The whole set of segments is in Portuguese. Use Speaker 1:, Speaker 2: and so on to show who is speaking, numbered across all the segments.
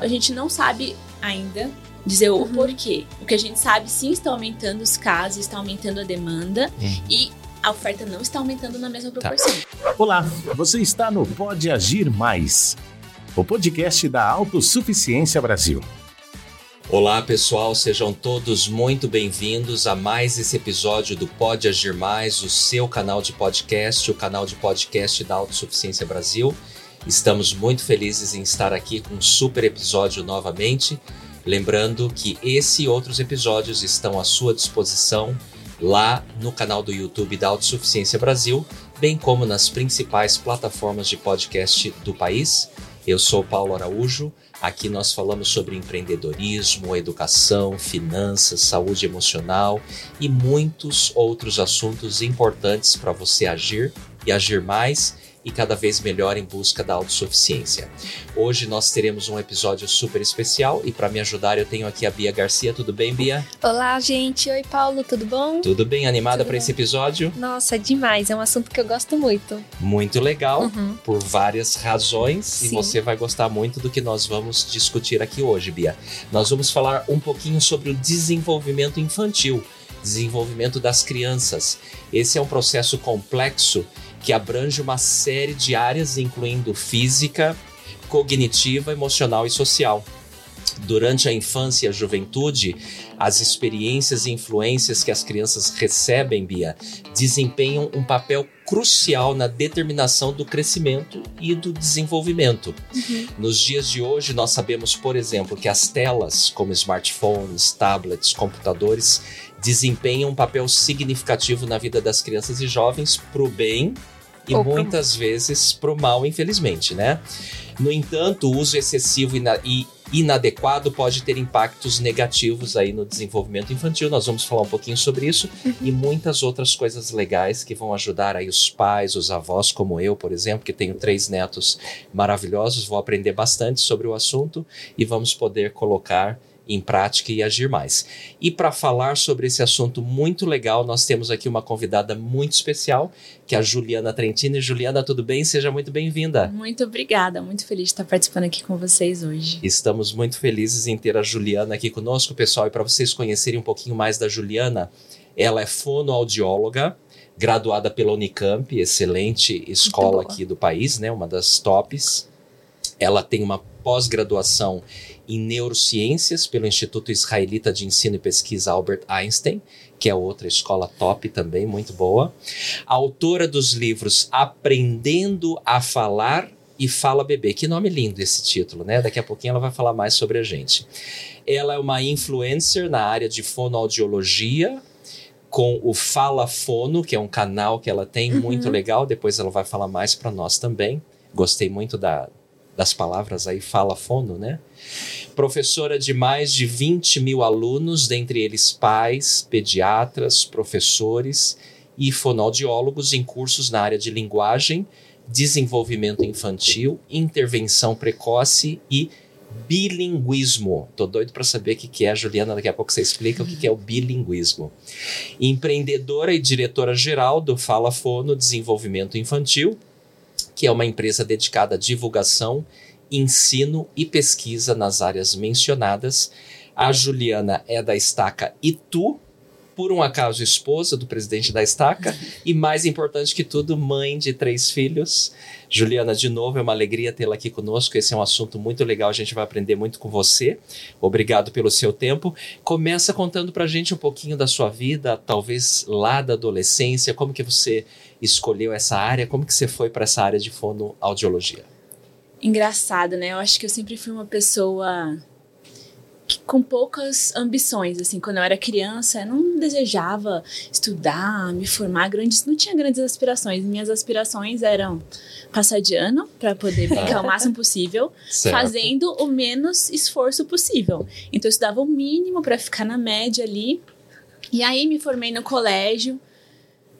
Speaker 1: A gente não sabe ainda dizer o porquê. O que a gente sabe, sim, está aumentando os casos, está aumentando a demanda
Speaker 2: Uhum.
Speaker 1: e a oferta não está aumentando na mesma proporção.
Speaker 2: Olá, você está no Pode Agir Mais, o podcast da Autossuficiência Brasil.
Speaker 3: Olá pessoal, sejam todos muito bem-vindos a mais esse episódio do Pode Agir Mais, o seu canal de podcast, o canal de podcast da Autossuficiência Brasil. Estamos muito felizes em estar aqui com um super episódio novamente. Lembrando que esse e outros episódios estão à sua disposição lá no canal do YouTube da Autossuficiência Brasil, bem como nas principais plataformas de podcast do país. Eu sou Paulo Araújo. Aqui nós falamos sobre empreendedorismo, educação, finanças, saúde emocional e muitos outros assuntos importantes para você agir e agir mais e cada vez melhor em busca da autossuficiência. Hoje nós teremos um episódio super especial e para me ajudar eu tenho aqui a Bia Garcia. Tudo bem, Bia?
Speaker 4: Olá, gente. Oi, Paulo, tudo bom?
Speaker 3: Tudo bem? Animada para esse episódio?
Speaker 4: Nossa, demais. É um assunto que eu gosto muito.
Speaker 3: Muito legal.
Speaker 4: Uhum.
Speaker 3: por várias razões e
Speaker 4: Sim.
Speaker 3: você vai gostar muito do que nós vamos discutir aqui hoje, Bia. Nós vamos falar um pouquinho sobre o desenvolvimento infantil, desenvolvimento das crianças. Esse é um processo complexo que abrange uma série de áreas, incluindo física, cognitiva, emocional e social. Durante a infância e a juventude, as experiências e influências que as crianças recebem, Bia, desempenham um papel crucial na determinação do crescimento e do desenvolvimento. Nos dias de hoje, nós sabemos, por exemplo, que as telas, como smartphones, tablets, computadores, desempenham um papel significativo na vida das crianças e jovens para o bem e
Speaker 4: Ou pro-
Speaker 3: muitas vezes para o mal, infelizmente, né? No entanto, o uso excessivo e inadequado pode ter impactos negativos aí no desenvolvimento infantil. Nós vamos falar um pouquinho sobre isso e muitas outras coisas legais que vão ajudar aí os pais, os avós, como eu, por exemplo, que tenho três netos maravilhosos. Vou aprender bastante sobre o assunto e vamos poder colocar em prática e agir mais. E para falar sobre esse assunto muito legal, nós temos aqui uma convidada muito especial, que é a Juliana Trentini. Juliana, tudo bem? Seja muito bem-vinda.
Speaker 1: Muito obrigada, muito feliz de estar participando aqui com vocês hoje.
Speaker 3: Estamos muito felizes em ter a Juliana aqui conosco, pessoal. E para vocês conhecerem um pouquinho mais da Juliana, ela é fonoaudióloga, graduada pela Unicamp, excelente escola aqui do país, né? Uma das tops. Ela tem uma pós-graduação em neurociências pelo Instituto Israelita de Ensino e Pesquisa Albert Einstein, que é outra escola top também, muito boa. Autora dos livros Aprendendo a Falar e Fala Bebê. Que nome lindo esse título, né? Daqui a pouquinho ela vai falar mais sobre a gente. Ela é uma influencer na área de fonoaudiologia, com o Fala Fono, que é um canal que ela tem muito legal. Depois ela vai falar mais para nós também. Gostei muito da, das palavras aí, Fala Fono, né? Professora de mais de 20 mil alunos, dentre eles pais, pediatras, professores e fonoaudiólogos em cursos na área de linguagem, desenvolvimento infantil, intervenção precoce e bilinguismo. Tô doido para saber o que que é, Juliana, daqui a pouco você explica o que que é o bilinguismo. Empreendedora e diretora geral do Fala Fono Desenvolvimento Infantil, que é uma empresa dedicada à divulgação, ensino e pesquisa nas áreas mencionadas. A Juliana é da Estaca Itu, por um acaso esposa do presidente da Estaca e mais importante que tudo, mãe de três filhos. Juliana, de novo, é uma alegria tê-la aqui conosco. Esse é um assunto muito legal, a gente vai aprender muito com você. Obrigado pelo seu tempo. Começa contando pra gente um pouquinho da sua vida, talvez lá da adolescência, como que você escolheu essa área, como que você foi para essa área de fonoaudiologia?
Speaker 1: Engraçado, né? Eu acho que eu sempre fui uma pessoa que- com poucas ambições, assim, quando eu era criança, eu não desejava estudar, me formar grandes, não tinha grandes aspirações. Minhas aspirações eram passar de ano para poder brincar o máximo possível,
Speaker 3: Certo.
Speaker 1: fazendo o menos esforço possível. Então eu estudava o mínimo para ficar na média ali. E aí me formei no colégio.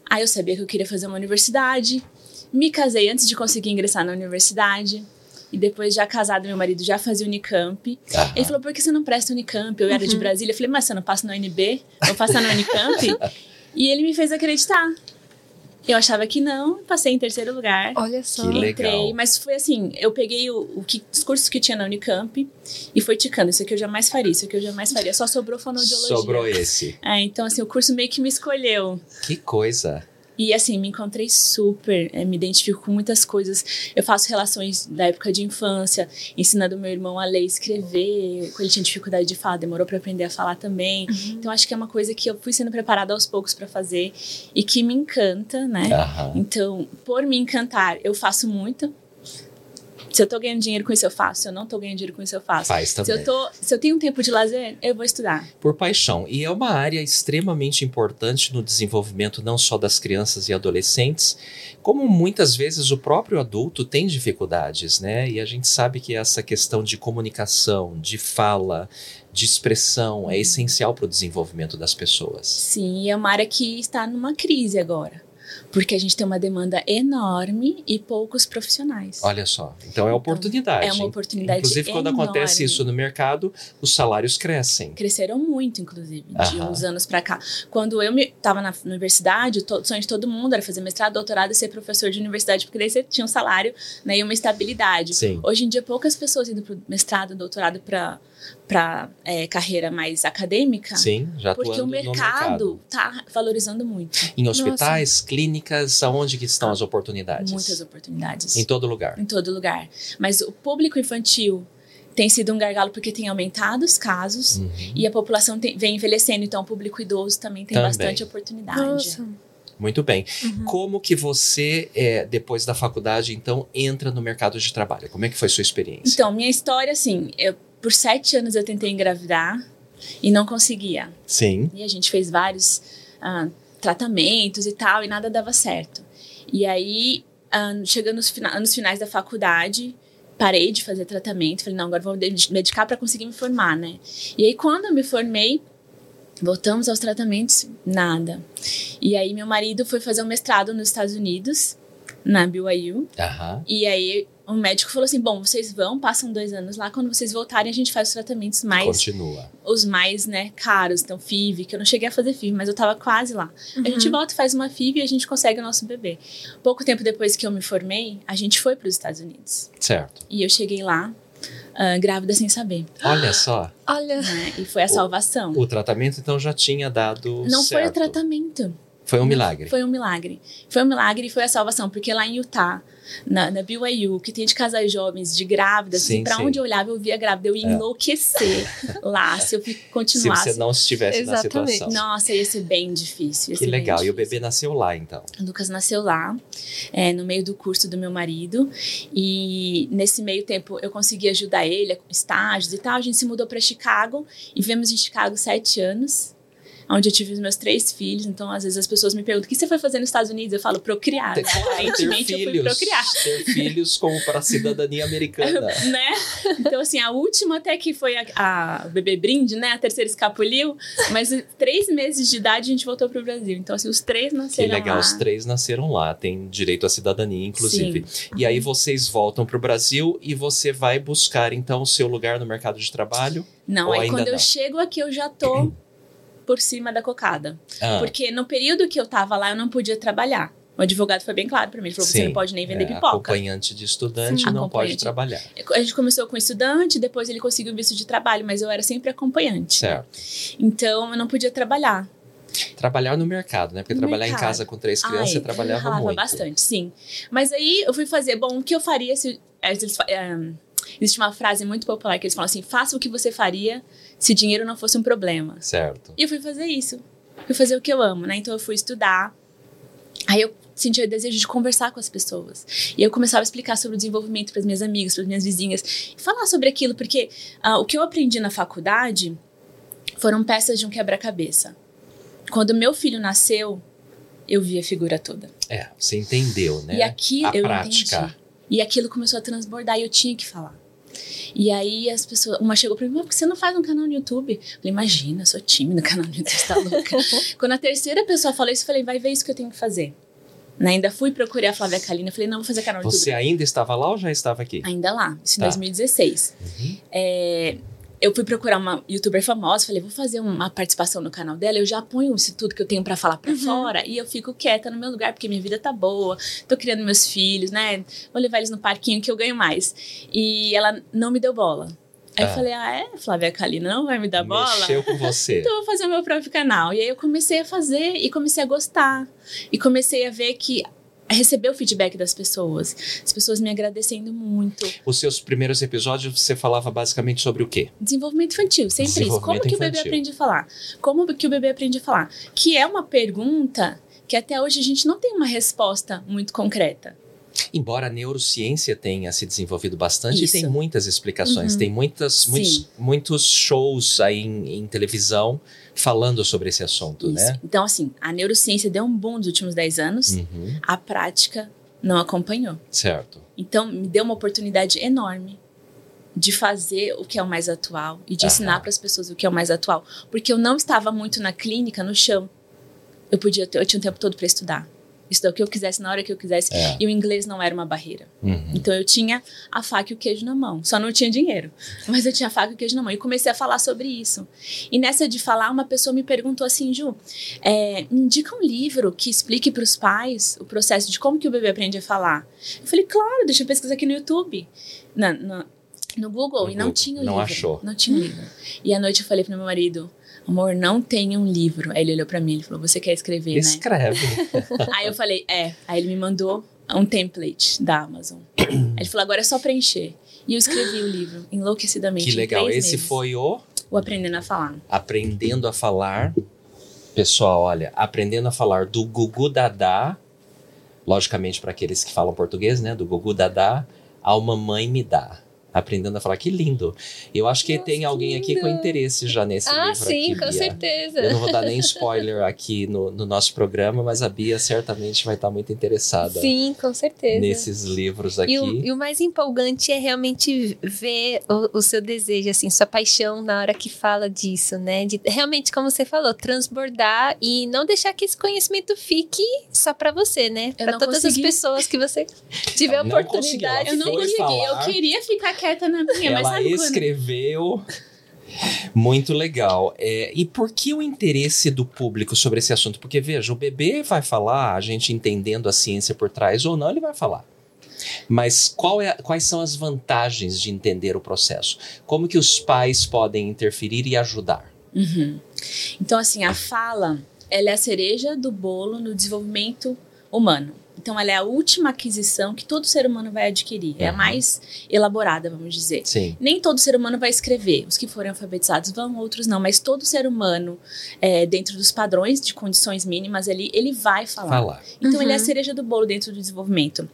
Speaker 1: Aí eu sabia que eu queria fazer uma universidade. Me casei antes de conseguir ingressar na universidade. E depois, já casado, meu marido já fazia Unicamp.
Speaker 3: Aham.
Speaker 1: Ele falou, por que você não presta Unicamp? Eu era de Brasília. Eu falei, mas você não passa no UNB? Vou passar no Unicamp? e ele me fez acreditar. Eu achava que não, passei em terceiro lugar.
Speaker 4: Olha só.
Speaker 3: Que legal.
Speaker 1: Entrei, mas foi assim, eu peguei o, o que, os cursos que tinha na Unicamp e foi ticando, isso aqui eu jamais faria, isso aqui eu jamais faria, só sobrou fonoaudiologia.
Speaker 3: Sobrou esse.
Speaker 1: É, então assim, o curso meio que me escolheu.
Speaker 3: Que coisa.
Speaker 1: E assim, me encontrei super, é, me identifico com muitas coisas. Eu faço relações da época de infância, ensinando meu irmão a ler e escrever. Quando ele tinha dificuldade de falar, demorou para aprender a falar também. Então acho que é uma coisa que eu fui sendo preparada aos poucos para fazer e que me encanta, né?
Speaker 3: Aham.
Speaker 1: Então, por me encantar, eu faço muito. Se eu tô ganhando dinheiro com isso, eu faço. Se eu não tô ganhando dinheiro com isso, eu faço.
Speaker 3: Faz
Speaker 1: Se
Speaker 3: também.
Speaker 1: eu, tô, se eu tenho um tempo de lazer, eu vou estudar.
Speaker 3: Por paixão. E é uma área extremamente importante no desenvolvimento não só das crianças e adolescentes, como muitas vezes o próprio adulto tem dificuldades, né? E a gente sabe que essa questão de comunicação, de fala, de expressão é essencial para o desenvolvimento das pessoas.
Speaker 1: Sim, e é uma área que está numa crise agora. Porque a gente tem uma demanda enorme e poucos profissionais.
Speaker 3: Olha só. Então é oportunidade.
Speaker 1: é uma oportunidade
Speaker 3: Inclusive, quando
Speaker 1: enorme.
Speaker 3: acontece isso no mercado, os salários crescem.
Speaker 1: Cresceram muito, inclusive, de
Speaker 3: Aham.
Speaker 1: uns anos pra cá. Quando eu estava na universidade, o sonho de todo mundo era fazer mestrado, doutorado e ser professor de universidade, porque daí você tinha um salário né, e uma estabilidade.
Speaker 3: Sim.
Speaker 1: Hoje em dia, poucas pessoas indo para mestrado, doutorado para para carreira mais acadêmica,
Speaker 3: Sim, já
Speaker 1: porque o mercado está valorizando muito.
Speaker 3: Em hospitais, clínicas, aonde que estão as oportunidades?
Speaker 1: Muitas oportunidades.
Speaker 3: Em todo lugar.
Speaker 1: em todo lugar. Mas o público infantil tem sido um gargalo porque tem aumentado os casos
Speaker 3: Uhum.
Speaker 1: e a população tem- vem envelhecendo, então o público idoso também tem
Speaker 3: Também.
Speaker 1: bastante oportunidade.
Speaker 4: Nossa.
Speaker 3: Muito bem.
Speaker 1: Uhum.
Speaker 3: Como que você, é, depois da faculdade, então, entra no mercado de trabalho? Como é que foi sua experiência?
Speaker 1: Então, minha história, assim, eu, por sete anos eu tentei engravidar e não conseguia.
Speaker 3: Sim.
Speaker 1: E a gente fez vários ah, tratamentos e tal, e nada dava certo. E aí, ah, chegando nos, fina- nos finais da faculdade, parei de fazer tratamento. Falei, não, agora vou me dedicar para conseguir me formar, né? E aí, quando eu me formei, voltamos aos tratamentos, nada. E aí, meu marido foi fazer um mestrado nos Estados Unidos, na BYU.
Speaker 3: Aham.
Speaker 1: E aí, o médico falou assim: bom, vocês vão, passam dois anos lá, quando vocês voltarem, a gente faz os tratamentos mais
Speaker 3: Continua.
Speaker 1: os mais, né, caros. Então, FIV, que eu não cheguei a fazer FIV, mas eu tava quase lá. A gente volta, faz uma FIV e a gente consegue o nosso bebê. Pouco tempo depois que eu me formei, a gente foi para os Estados Unidos.
Speaker 3: Certo.
Speaker 1: E eu cheguei lá, ah, grávida sem saber,
Speaker 3: Olha só.
Speaker 4: Olha.
Speaker 1: né? E foi a salvação.
Speaker 3: O tratamento, então, já tinha dado
Speaker 1: Não foi o
Speaker 3: certo.
Speaker 1: tratamento.
Speaker 3: Foi um milagre.
Speaker 1: Foi um milagre. Foi um milagre e foi a salvação, porque lá em Utah, na, na BYU, que tem de casais jovens, de grávidas,
Speaker 3: Sim,
Speaker 1: e pra
Speaker 3: sim.
Speaker 1: onde eu olhava eu via grávida, eu ia
Speaker 3: É.
Speaker 1: enlouquecer lá, se eu fi-
Speaker 3: Se
Speaker 1: continuasse.
Speaker 3: você não estivesse
Speaker 4: Exatamente.
Speaker 3: na situação.
Speaker 1: Nossa, ia ser bem difícil. ia
Speaker 3: Que legal. E o
Speaker 1: difícil.
Speaker 3: bebê nasceu lá, então.
Speaker 1: O Lucas nasceu lá, é, no meio do curso do meu marido. E nesse meio tempo eu consegui ajudar ele com estágios e tal. A gente se mudou para Chicago e vivemos em Chicago sete anos. Onde eu tive os meus três filhos. Então, às vezes, as pessoas me perguntam: o que você foi fazer nos Estados Unidos? Eu falo: procriar.
Speaker 3: Ter,
Speaker 1: Né?
Speaker 3: ter
Speaker 1: Aparentemente, eu fui
Speaker 3: filhos.
Speaker 1: procriar.
Speaker 3: Ter filhos como para a cidadania americana.
Speaker 1: né? Então, assim, a última até que foi a, a bebê brinde, né? A terceira escapuliu. Mas três meses de idade a gente voltou pro Brasil. Então, assim, os três
Speaker 3: Que
Speaker 1: nasceram
Speaker 3: legal,
Speaker 1: lá.
Speaker 3: os três nasceram lá, tem direito à cidadania, inclusive. E aí vocês voltam para o Brasil e você vai buscar então o seu lugar no mercado de trabalho?
Speaker 1: Não, aí quando
Speaker 3: não?
Speaker 1: eu chego aqui, eu já tô por cima da cocada.
Speaker 3: Ah,
Speaker 1: Porque no período que eu tava lá, eu não podia trabalhar. O advogado foi bem claro pra mim. Ele falou: você
Speaker 3: sim,
Speaker 1: não pode nem vender
Speaker 3: é,
Speaker 1: pipoca.
Speaker 3: Acompanhante de estudante
Speaker 1: Sim.
Speaker 3: não pode trabalhar.
Speaker 1: A gente começou com estudante, depois ele conseguiu visto de trabalho, mas eu era sempre acompanhante.
Speaker 3: Certo.
Speaker 1: Então eu não podia trabalhar.
Speaker 3: Trabalhar no mercado, né? Porque
Speaker 1: No
Speaker 3: trabalhar em
Speaker 1: mercado.
Speaker 3: casa com três crianças,
Speaker 1: Ai,
Speaker 3: você trabalhava muito.
Speaker 1: bastante, sim. Mas aí eu fui fazer, bom, o que eu faria se. Existe uma frase muito popular que eles falam assim: faça o que você faria se dinheiro não fosse um problema.
Speaker 3: Certo.
Speaker 1: E eu fui fazer isso. Fui fazer o que eu amo, né? Então eu fui estudar. Aí eu sentia o desejo de conversar com as pessoas. E eu começava a explicar sobre o desenvolvimento para as minhas amigas, para as minhas vizinhas. E falar sobre aquilo, porque ah, o que eu aprendi na faculdade foram peças de um quebra-cabeça. Quando meu filho nasceu, eu vi a figura toda.
Speaker 3: É, você entendeu, né?
Speaker 1: E aquilo
Speaker 3: A
Speaker 1: eu
Speaker 3: prática.
Speaker 1: entendi. E aquilo começou a transbordar e eu tinha que falar. E aí as pessoas, uma chegou pra mim, mas por que você não faz um canal no YouTube? Eu falei, imagina, eu sou tímida, canal no YouTube, você tá louca. Quando a terceira pessoa falou isso, eu falei, vai ver isso que eu tenho que fazer. Né? Ainda fui procurar a Flávia Kalina, falei, não, vou fazer canal no
Speaker 3: Você
Speaker 1: YouTube.
Speaker 3: ainda estava lá ou já estava aqui?
Speaker 1: Ainda lá, isso em
Speaker 3: Tá.
Speaker 1: 2016.
Speaker 3: Uhum.
Speaker 1: É, eu fui procurar uma youtuber famosa, falei, vou fazer uma participação no canal dela, eu já ponho isso tudo que eu tenho para falar para
Speaker 4: Uhum.
Speaker 1: fora e eu fico quieta no meu lugar, porque minha vida tá boa, tô criando meus filhos, né? Vou levar eles no parquinho que eu ganho mais. E ela não me deu bola. Aí
Speaker 3: Ah.
Speaker 1: eu falei, ah, é? Flávia Kalina não vai me dar bola?
Speaker 3: Mexeu com você.
Speaker 1: Então eu vou fazer o meu próprio canal. E aí eu comecei a fazer e comecei a gostar. E comecei a ver que receber o feedback das pessoas. As pessoas me agradecendo muito.
Speaker 3: Os seus primeiros episódios você falava basicamente sobre o quê?
Speaker 1: Desenvolvimento infantil, sempre isso. Como
Speaker 3: Desenvolvimento
Speaker 1: que o bebê
Speaker 3: infantil.
Speaker 1: aprende a falar? Como que o bebê aprende a falar? Que é uma pergunta que até hoje a gente não tem uma resposta muito concreta.
Speaker 3: Embora a neurociência tenha se desenvolvido bastante,
Speaker 1: Isso.
Speaker 3: tem muitas explicações,
Speaker 1: Uhum.
Speaker 3: tem muitas, muitos, muitos shows aí em, em televisão falando sobre esse assunto,
Speaker 1: Isso.
Speaker 3: né?
Speaker 1: Então, assim, a neurociência deu um boom nos últimos 10 anos,
Speaker 3: Uhum,
Speaker 1: a prática não acompanhou.
Speaker 3: certo.
Speaker 1: Então, me deu uma oportunidade enorme de fazer o que é o mais atual e de
Speaker 3: Aham.
Speaker 1: ensinar para as pessoas o que é o mais atual. Porque eu não estava muito na clínica, no chão. Eu podia ter, eu tinha o tempo todo para estudar. Estudar o que eu quisesse, na hora que eu quisesse.
Speaker 3: É.
Speaker 1: E o inglês não era uma barreira.
Speaker 3: Uhum.
Speaker 1: Então eu tinha a faca e o queijo na mão. Só não tinha dinheiro. Mas eu tinha a faca e o queijo na mão. E comecei a falar sobre isso. E nessa de falar, uma pessoa me perguntou assim, Ju, é, indica um livro que explique para os pais o processo de como que o bebê aprende a falar. Eu falei, claro, deixa eu pesquisar aqui no YouTube. Na, na- no Google.
Speaker 3: No
Speaker 1: e não
Speaker 3: Google.
Speaker 1: tinha o
Speaker 3: Não
Speaker 1: livro.
Speaker 3: achou.
Speaker 1: Não tinha o livro. E à noite eu falei pro meu marido, amor, não tem um livro. Aí ele olhou para mim, ele falou, você quer escrever, né?
Speaker 3: Escreve.
Speaker 1: Aí eu falei, é. Aí ele me mandou um template da Amazon. Ele falou, agora é só preencher. E eu escrevi o livro, enlouquecidamente.
Speaker 3: que legal. Esse
Speaker 1: meses.
Speaker 3: foi o
Speaker 1: O Aprendendo a Falar.
Speaker 3: Aprendendo a Falar. Pessoal, olha, aprendendo a falar do Gugu Dadá, logicamente para aqueles que falam português, né? Do Gugu Dadá ao Mamãe Me Dá. Aprendendo a falar, que lindo. Eu acho que
Speaker 4: Nossa,
Speaker 3: tem alguém
Speaker 4: que
Speaker 3: aqui com interesse já nesse
Speaker 4: ah,
Speaker 3: livro
Speaker 4: sim,
Speaker 3: aqui,
Speaker 4: com
Speaker 3: Bia.
Speaker 4: certeza.
Speaker 3: Eu não vou dar nem spoiler aqui no, no nosso programa, mas a Bia certamente vai estar muito interessada
Speaker 4: Sim, com certeza.
Speaker 3: nesses livros aqui.
Speaker 4: E o, e o mais empolgante é realmente ver o, o seu desejo, assim, sua paixão na hora que fala disso, né? De realmente, como você falou, transbordar e não deixar que esse conhecimento fique só pra você, né?
Speaker 1: Eu
Speaker 4: Pra
Speaker 1: não
Speaker 4: todas
Speaker 1: consegui.
Speaker 4: as pessoas que você tiver
Speaker 3: não
Speaker 4: oportunidade.
Speaker 1: Eu não consegui.
Speaker 3: falar.
Speaker 1: Eu queria ficar quieta na minha, mas
Speaker 3: Ela
Speaker 1: sabe quando...
Speaker 3: escreveu. Muito legal. É, e por que o interesse do público sobre esse assunto? Porque, veja, o bebê vai falar, a gente entendendo a ciência por trás ou não, ele vai falar. Mas qual é, quais são as vantagens de entender o processo? Como que os pais podem interferir e ajudar?
Speaker 1: Uhum. Então, assim, a fala, ela é a cereja do bolo no desenvolvimento humano. Então, ela é a última aquisição que todo ser humano vai adquirir. É a
Speaker 3: Uhum.
Speaker 1: mais elaborada, vamos dizer.
Speaker 3: Sim.
Speaker 1: Nem todo ser humano vai escrever. Os que forem alfabetizados vão, outros não. Mas todo ser humano, é, dentro dos padrões de condições mínimas ali, ele vai falar.
Speaker 3: Falar.
Speaker 1: Então, ele é a
Speaker 4: Uhum.
Speaker 1: cereja do bolo dentro do desenvolvimento.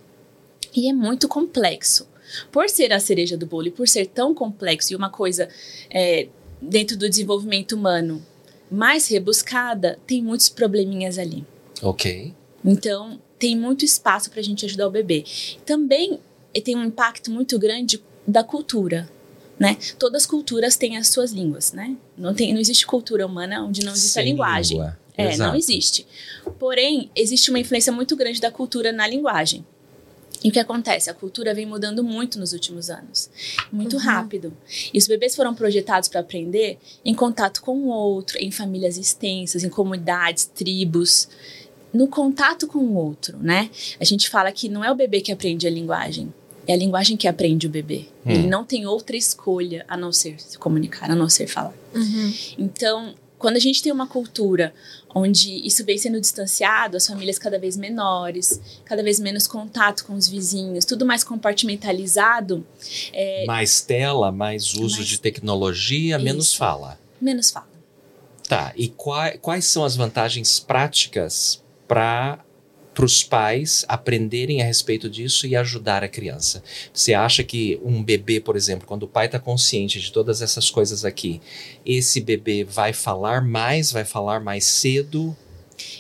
Speaker 1: E é muito complexo. Por ser a cereja do bolo e por ser tão complexo e uma coisa é, dentro do desenvolvimento humano mais rebuscada, tem muitos probleminhas ali.
Speaker 3: Ok.
Speaker 1: Então, tem muito espaço para a gente ajudar o bebê. Também eh, tem um impacto muito grande da cultura. Né? Todas as culturas têm as suas línguas, né? Não, tem, não existe cultura humana onde não existe a
Speaker 3: Sem
Speaker 1: linguagem.
Speaker 3: língua.
Speaker 1: É, não
Speaker 3: Exato.
Speaker 1: existe. Porém, existe uma influência muito grande da cultura na linguagem. E o que acontece? A cultura vem mudando muito nos últimos anos. Muito
Speaker 4: Uhum.
Speaker 1: rápido. E os bebês foram projetados para aprender em contato com o outro, em famílias extensas, em comunidades, tribos. No contato com o outro, né? A gente fala que não é o bebê que aprende a linguagem. É a linguagem que aprende o bebê.
Speaker 3: Hum.
Speaker 1: Ele não tem outra escolha a não ser se comunicar, a não ser falar.
Speaker 4: Uhum.
Speaker 1: Então, quando a gente tem uma cultura onde isso vem sendo distanciado, as famílias cada vez menores, cada vez menos contato com os vizinhos, tudo mais compartimentalizado, é,
Speaker 3: Mais tela, mais uso
Speaker 1: Mais-
Speaker 3: de tecnologia, menos
Speaker 1: Isso.
Speaker 3: fala.
Speaker 1: menos fala.
Speaker 3: Tá, e quai- quais são as vantagens práticas para os pais aprenderem a respeito disso e ajudar a criança? Você acha que um bebê, por exemplo, quando o pai está consciente de todas essas coisas aqui, esse bebê vai falar mais, vai falar mais cedo?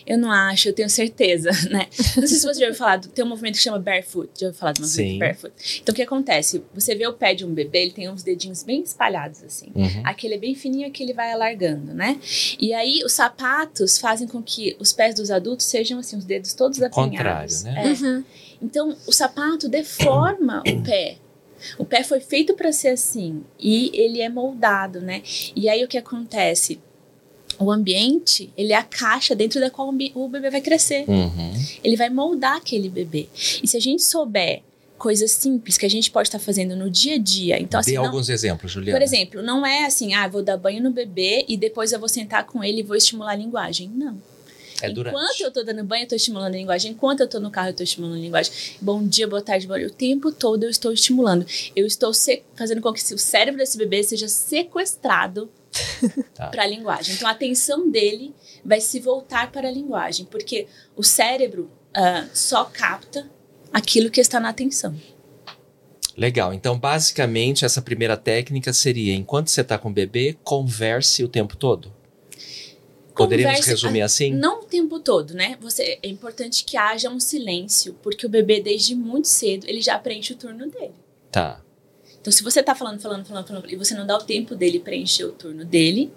Speaker 1: Eu não acho, eu tenho certeza, né? Não sei se você já ouviu falar, do- tem um movimento que chama barefoot, já ouviu falar do movimento
Speaker 3: Sim.
Speaker 1: barefoot? Então, o que acontece? Você vê o pé de um bebê, ele tem uns dedinhos bem espalhados, assim.
Speaker 3: Uhum.
Speaker 1: Aquele é bem fininho, aquele vai alargando, né? E aí, os sapatos fazem com que os pés dos adultos sejam, assim, os dedos todos
Speaker 3: Contrário,
Speaker 1: apinhados.
Speaker 3: né?
Speaker 1: É.
Speaker 4: Uhum.
Speaker 1: Então, o sapato deforma o pé. O pé foi feito para ser assim e ele é moldado, né? E aí o que acontece? O ambiente, ele é a caixa dentro da qual o bebê vai crescer.
Speaker 3: Uhum.
Speaker 1: Ele vai moldar aquele bebê. E se a gente souber coisas simples que a gente pode estar fazendo no dia a dia, então
Speaker 3: Dê
Speaker 1: assim, não-
Speaker 3: alguns exemplos, Juliana.
Speaker 1: por exemplo, não é assim, ah, vou dar banho no bebê e depois eu vou sentar com ele e vou estimular a linguagem. Não.
Speaker 3: é durante.
Speaker 1: Enquanto eu tô dando banho, eu tô estimulando a linguagem. Enquanto eu tô no carro, eu tô estimulando a linguagem. Bom dia, boa tarde, boa noite. O tempo todo eu estou estimulando. Eu estou fazendo com que o cérebro desse bebê seja sequestrado
Speaker 3: Tá.
Speaker 1: para a linguagem. Então a atenção dele vai se voltar para a linguagem, porque o cérebro ah, só capta aquilo que está na atenção.
Speaker 3: Legal. Então, basicamente, essa primeira técnica seria: enquanto você está com o bebê, converse o tempo todo. Poderíamos resumir assim?
Speaker 1: Não o tempo todo, né? Você, é importante que haja um silêncio, porque o bebê, desde muito cedo, ele já preenche o turno dele.
Speaker 3: Tá.
Speaker 1: Então, se você tá falando, falando, falando, falando, e você não dá o tempo dele preencher o turno dele,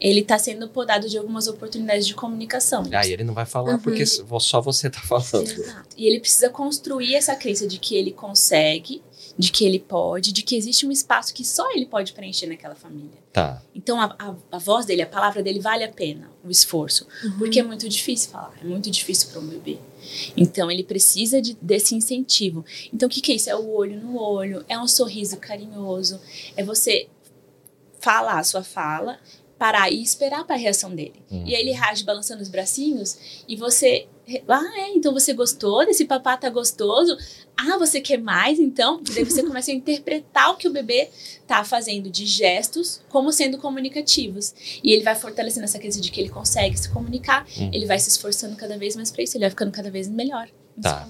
Speaker 1: ele tá sendo podado de algumas oportunidades de comunicação.
Speaker 3: Aí ele não vai falar
Speaker 4: Uhum.
Speaker 3: porque só você tá falando.
Speaker 1: Exato. E ele precisa construir essa crença de que ele consegue, de que ele pode, de que existe um espaço que só ele pode preencher naquela família.
Speaker 3: Tá.
Speaker 1: Então, a, a, a voz dele, a palavra dele vale a pena, o esforço. Porque é muito difícil falar, é muito difícil para um bebê. Então, ele precisa de- desse incentivo. Então, o que, que é isso? É o olho no olho, é um sorriso carinhoso, é você falar a sua fala, parar e esperar para a reação dele.
Speaker 3: Uhum.
Speaker 1: E aí ele reage balançando os bracinhos e você. Ah, é? Então você gostou desse papá tá gostoso? Ah, você quer mais então? E daí você começa a interpretar o que o bebê tá fazendo de gestos como sendo comunicativos. E ele vai fortalecendo essa crença de que ele consegue se comunicar,
Speaker 3: Uhum.
Speaker 1: ele vai se esforçando cada vez mais para isso, ele vai ficando cada vez melhor.
Speaker 3: Tá.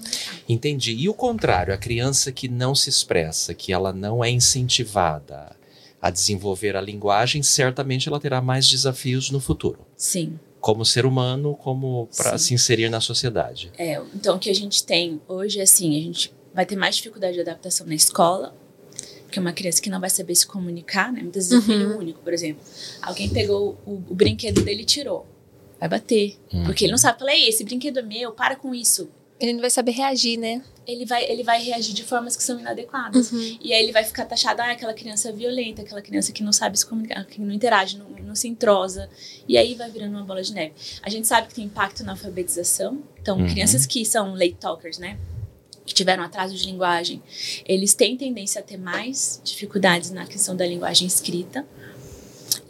Speaker 3: Entendi. E o contrário, a criança que não se expressa, que ela não é incentivada a desenvolver a linguagem, certamente ela terá mais desafios no futuro,
Speaker 1: Sim.
Speaker 3: Como ser humano, como para se inserir na sociedade.
Speaker 1: É, então o que a gente tem hoje é assim, a gente vai ter mais dificuldade de adaptação na escola, porque é uma criança que não vai saber se comunicar, né? Muitas vezes é filho único, por exemplo. Alguém pegou o, o brinquedo dele e tirou. Vai bater.
Speaker 3: Uhum.
Speaker 1: Porque ele não sabe falar, ei, esse brinquedo é meu, para com isso.
Speaker 4: Ele não vai saber reagir, né?
Speaker 1: Ele vai, ele vai reagir de formas que são inadequadas.
Speaker 4: Uhum.
Speaker 1: E aí ele vai ficar taxado, ah, aquela criança é violenta, aquela criança que não sabe se comunicar, que não interage, não, não se entrosa. E aí vai virando uma bola de neve. A gente sabe que tem impacto na alfabetização. Então,
Speaker 3: Uhum.
Speaker 1: crianças que são late talkers, né? Que tiveram atraso de linguagem, eles têm tendência a ter mais dificuldades na questão da linguagem escrita.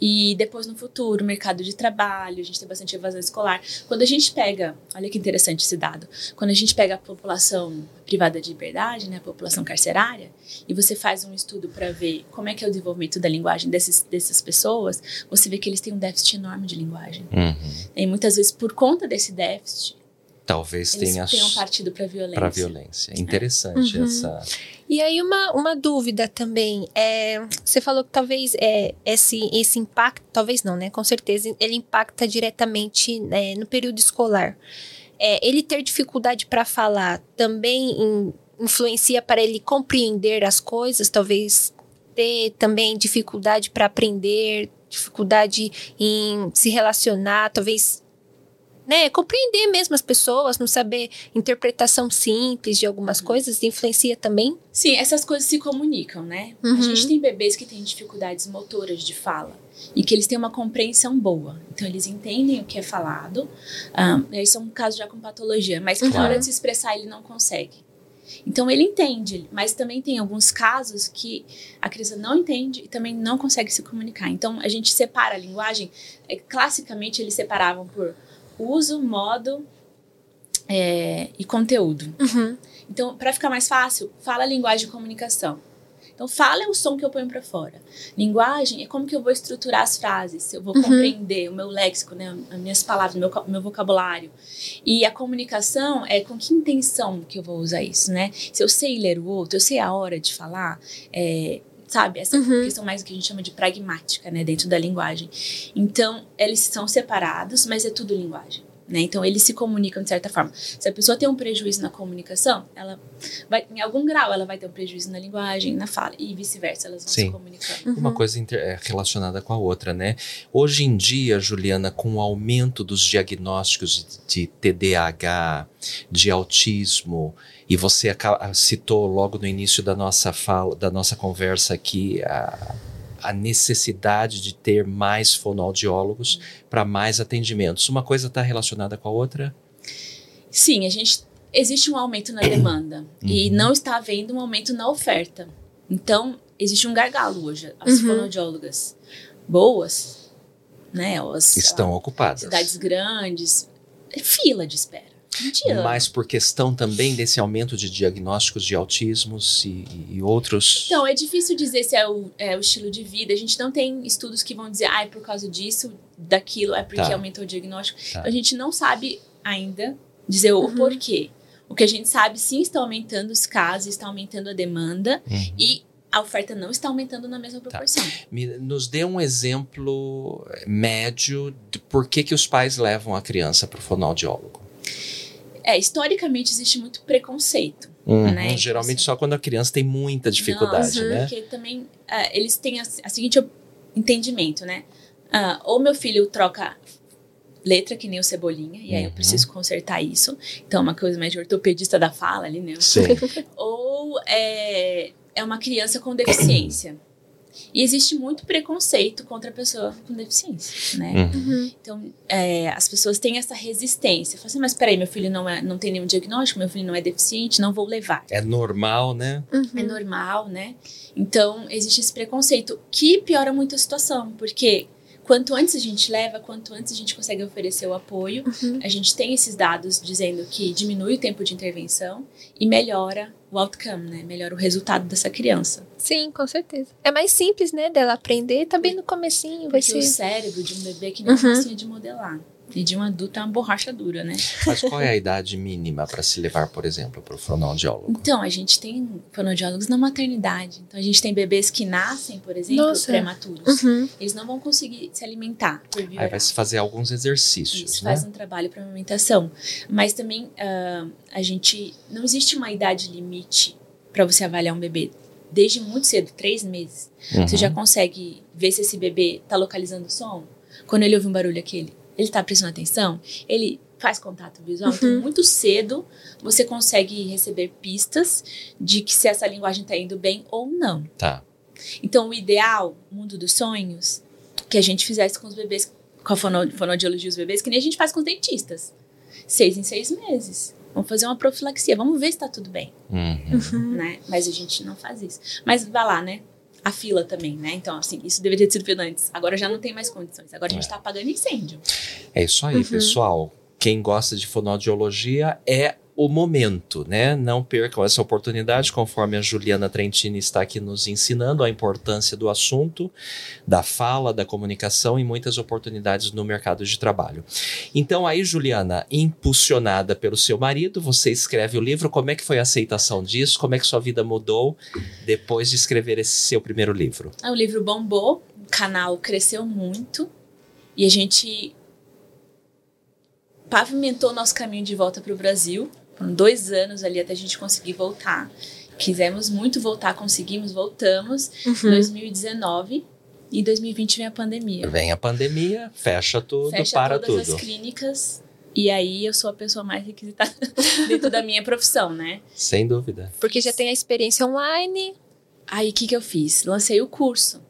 Speaker 1: E depois, no futuro, mercado de trabalho, a gente tem bastante evasão escolar. Quando a gente pega, olha que interessante esse dado, quando a gente pega a população privada de liberdade, né, a população carcerária, e você faz um estudo para ver como é que é o desenvolvimento da linguagem desses, dessas pessoas, você vê que eles têm um déficit enorme de linguagem.
Speaker 3: Uhum.
Speaker 1: E muitas vezes, por conta desse déficit,
Speaker 3: Talvez
Speaker 1: eles
Speaker 3: tenha
Speaker 1: tenham partido para violência.
Speaker 3: para violência. Interessante
Speaker 4: Uhum.
Speaker 3: essa.
Speaker 4: E aí, uma, uma dúvida também. É, você falou que talvez é, esse, esse impacto, talvez não, né? Com certeza, ele impacta diretamente né, no período escolar. É, ele ter dificuldade para falar também in- influencia para ele compreender as coisas, talvez ter também dificuldade para aprender, dificuldade em se relacionar, talvez né, compreender mesmo as pessoas, não saber interpretação simples de algumas coisas, influencia também.
Speaker 1: Sim, essas coisas se comunicam, né? A
Speaker 4: Uhum.
Speaker 1: gente tem bebês que têm dificuldades motoras de fala e que eles têm uma compreensão boa. Então, eles entendem o que é falado. Ah, isso é um caso já com patologia, mas que na
Speaker 3: Claro.
Speaker 1: hora de se expressar ele não consegue. Então, ele entende, mas também tem alguns casos que a criança não entende e também não consegue se comunicar. Então, a gente separa a linguagem. é, classicamente, eles separavam por uso, modo é, e conteúdo.
Speaker 4: Uhum.
Speaker 1: Então, para ficar mais fácil, fala a linguagem de comunicação. Então, fala é o som que eu ponho para fora. Linguagem é como que eu vou estruturar as frases, eu vou
Speaker 4: Uhum.
Speaker 1: compreender o meu léxico, né, as minhas palavras, meu, meu vocabulário. E a comunicação é com que intenção que eu vou usar isso, né? Se eu sei ler o outro, eu sei a hora de falar, é, sabe? Essa
Speaker 4: Uhum.
Speaker 1: questão mais que a gente chama de pragmática, né, dentro da linguagem. Então, eles são separados, mas é tudo linguagem. Né? Então, eles se comunicam de certa forma. Se a pessoa tem um prejuízo na comunicação, ela vai, em algum grau, ela vai ter um prejuízo na linguagem, na fala, e vice-versa, elas vão
Speaker 3: Sim.
Speaker 1: se comunicar.
Speaker 3: Uma coisa inter- é, relacionada com a outra, né? Hoje em dia, Juliana, com o aumento dos diagnósticos de TDAH, de autismo, e você aca- citou logo no início da nossa fala, da nossa conversa aqui, a, a necessidade de ter mais fonoaudiólogos para mais atendimentos. Uma coisa está relacionada com a outra?
Speaker 1: Sim, a gente existe um aumento na demanda e
Speaker 3: Uhum.
Speaker 1: não está havendo um aumento na oferta. Então, existe um gargalo hoje. As
Speaker 4: Uhum.
Speaker 1: fonoaudiólogas boas, né? As,
Speaker 3: Estão ocupadas.
Speaker 1: cidades grandes, é fila de espera. Mentira.
Speaker 3: Mas por questão também desse aumento de diagnósticos de autismos e, e outros.
Speaker 1: Então, é difícil dizer se é o, é o estilo de vida. A gente não tem estudos que vão dizer, ah, é por causa disso, daquilo, é porque
Speaker 3: Tá.
Speaker 1: aumentou o diagnóstico.
Speaker 3: Tá.
Speaker 1: Então, a gente não sabe ainda dizer o porquê. O que a gente sabe, sim, está aumentando os casos, está aumentando a demanda
Speaker 3: Uhum.
Speaker 1: e a oferta não está aumentando na mesma proporção.
Speaker 3: Me- nos dê um exemplo eh, médio de por que, que os pais levam a criança para o fonoaudiólogo.
Speaker 1: É, historicamente existe muito preconceito.
Speaker 3: Uhum.
Speaker 1: Né?
Speaker 3: Geralmente só quando a criança tem muita dificuldade,
Speaker 1: Não,
Speaker 3: né?
Speaker 1: Porque também é, eles têm a, a seguinte entendimento, né? Ah, ou meu filho troca letra que nem o Cebolinha, e aí eu
Speaker 3: Uhum.
Speaker 1: preciso consertar isso. Então, uma coisa mais de ortopedista da fala ali, né?
Speaker 3: Sim.
Speaker 1: Ou é, é uma criança com deficiência. E existe muito preconceito contra a pessoa com deficiência, né?
Speaker 3: Uhum.
Speaker 1: Então, é, as pessoas têm essa resistência. Falam assim, mas peraí, meu filho não, é, não tem nenhum diagnóstico, meu filho não é deficiente, não vou levar.
Speaker 3: É normal, né?
Speaker 1: É normal, né? Então, existe esse preconceito que piora muito a situação, porque quanto antes a gente leva, quanto antes a gente consegue oferecer o apoio, a gente tem esses dados dizendo que diminui o tempo de intervenção e melhora o outcome, né? Melhora o resultado dessa criança.
Speaker 4: Sim, com certeza. É mais simples, né, dela aprender, tá bem no comecinho, vai
Speaker 1: Porque o
Speaker 4: ser...
Speaker 1: cérebro de um bebê que nem uma
Speaker 4: Uhum.
Speaker 1: de modelar. E de um adulto é uma borracha dura, né?
Speaker 3: Mas qual é a idade mínima para se levar, por exemplo, para o fonoaudiólogo?
Speaker 1: Então, a gente tem fonoaudiólogos na maternidade. Então, a gente tem bebês que nascem, por exemplo,
Speaker 4: Nossa.
Speaker 1: prematuros.
Speaker 4: Uhum.
Speaker 1: Eles não vão conseguir se alimentar por
Speaker 3: Aí vai se fazer alguns exercícios,
Speaker 1: Isso,
Speaker 3: né?
Speaker 1: faz um trabalho para amamentação. Mas também ah, a gente. Não existe uma idade limite para você avaliar um bebê. Desde muito cedo, três meses,
Speaker 3: Uhum.
Speaker 1: você já consegue ver se esse bebê tá localizando o som. Quando ele ouve um barulho aquele, ele tá prestando atenção, ele faz contato visual. Então,
Speaker 4: Uhum.
Speaker 1: muito cedo, você consegue receber pistas de que se essa linguagem tá indo bem ou não.
Speaker 3: Tá.
Speaker 1: Então, o ideal, mundo dos sonhos, que a gente fizesse com os bebês, com a fono, fonoaudiologia dos bebês, que nem a gente faz com os dentistas. Seis em seis meses. Vamos fazer uma profilaxia, vamos ver se tá tudo bem,
Speaker 3: Uhum.
Speaker 1: né? Mas a gente não faz isso. Mas vai lá, né? A fila também, né? Então, assim, isso deveria ter sido feito antes. Agora já não tem mais condições. Agora a gente
Speaker 3: É.
Speaker 1: tá apagando incêndio.
Speaker 3: É isso aí, pessoal. Quem gosta de fonoaudiologia é o momento, né? Não percam essa oportunidade, conforme a Juliana Trentini está aqui nos ensinando a importância do assunto, da fala, da comunicação e muitas oportunidades no mercado de trabalho. Então aí, Juliana, impulsionada pelo seu marido, você escreve o livro. Como é que foi a aceitação disso? Como é que sua vida mudou depois de escrever esse seu primeiro livro?
Speaker 1: Aí o livro bombou, o canal cresceu muito e a gente pavimentou nosso caminho de volta para o Brasil. Foram dois anos ali até a gente conseguir voltar. Quisemos muito voltar, conseguimos, voltamos.
Speaker 4: Uhum.
Speaker 1: Em 2019 e 2020 vem a pandemia.
Speaker 3: Vem a pandemia, fecha tudo,
Speaker 1: Fecha
Speaker 3: para
Speaker 1: todas
Speaker 3: tudo.
Speaker 1: as clínicas e aí eu sou a pessoa mais requisitada dentro da minha profissão, né?
Speaker 3: Sem dúvida.
Speaker 4: Porque já tem a experiência online.
Speaker 1: Aí o que, que eu fiz? Lancei o curso.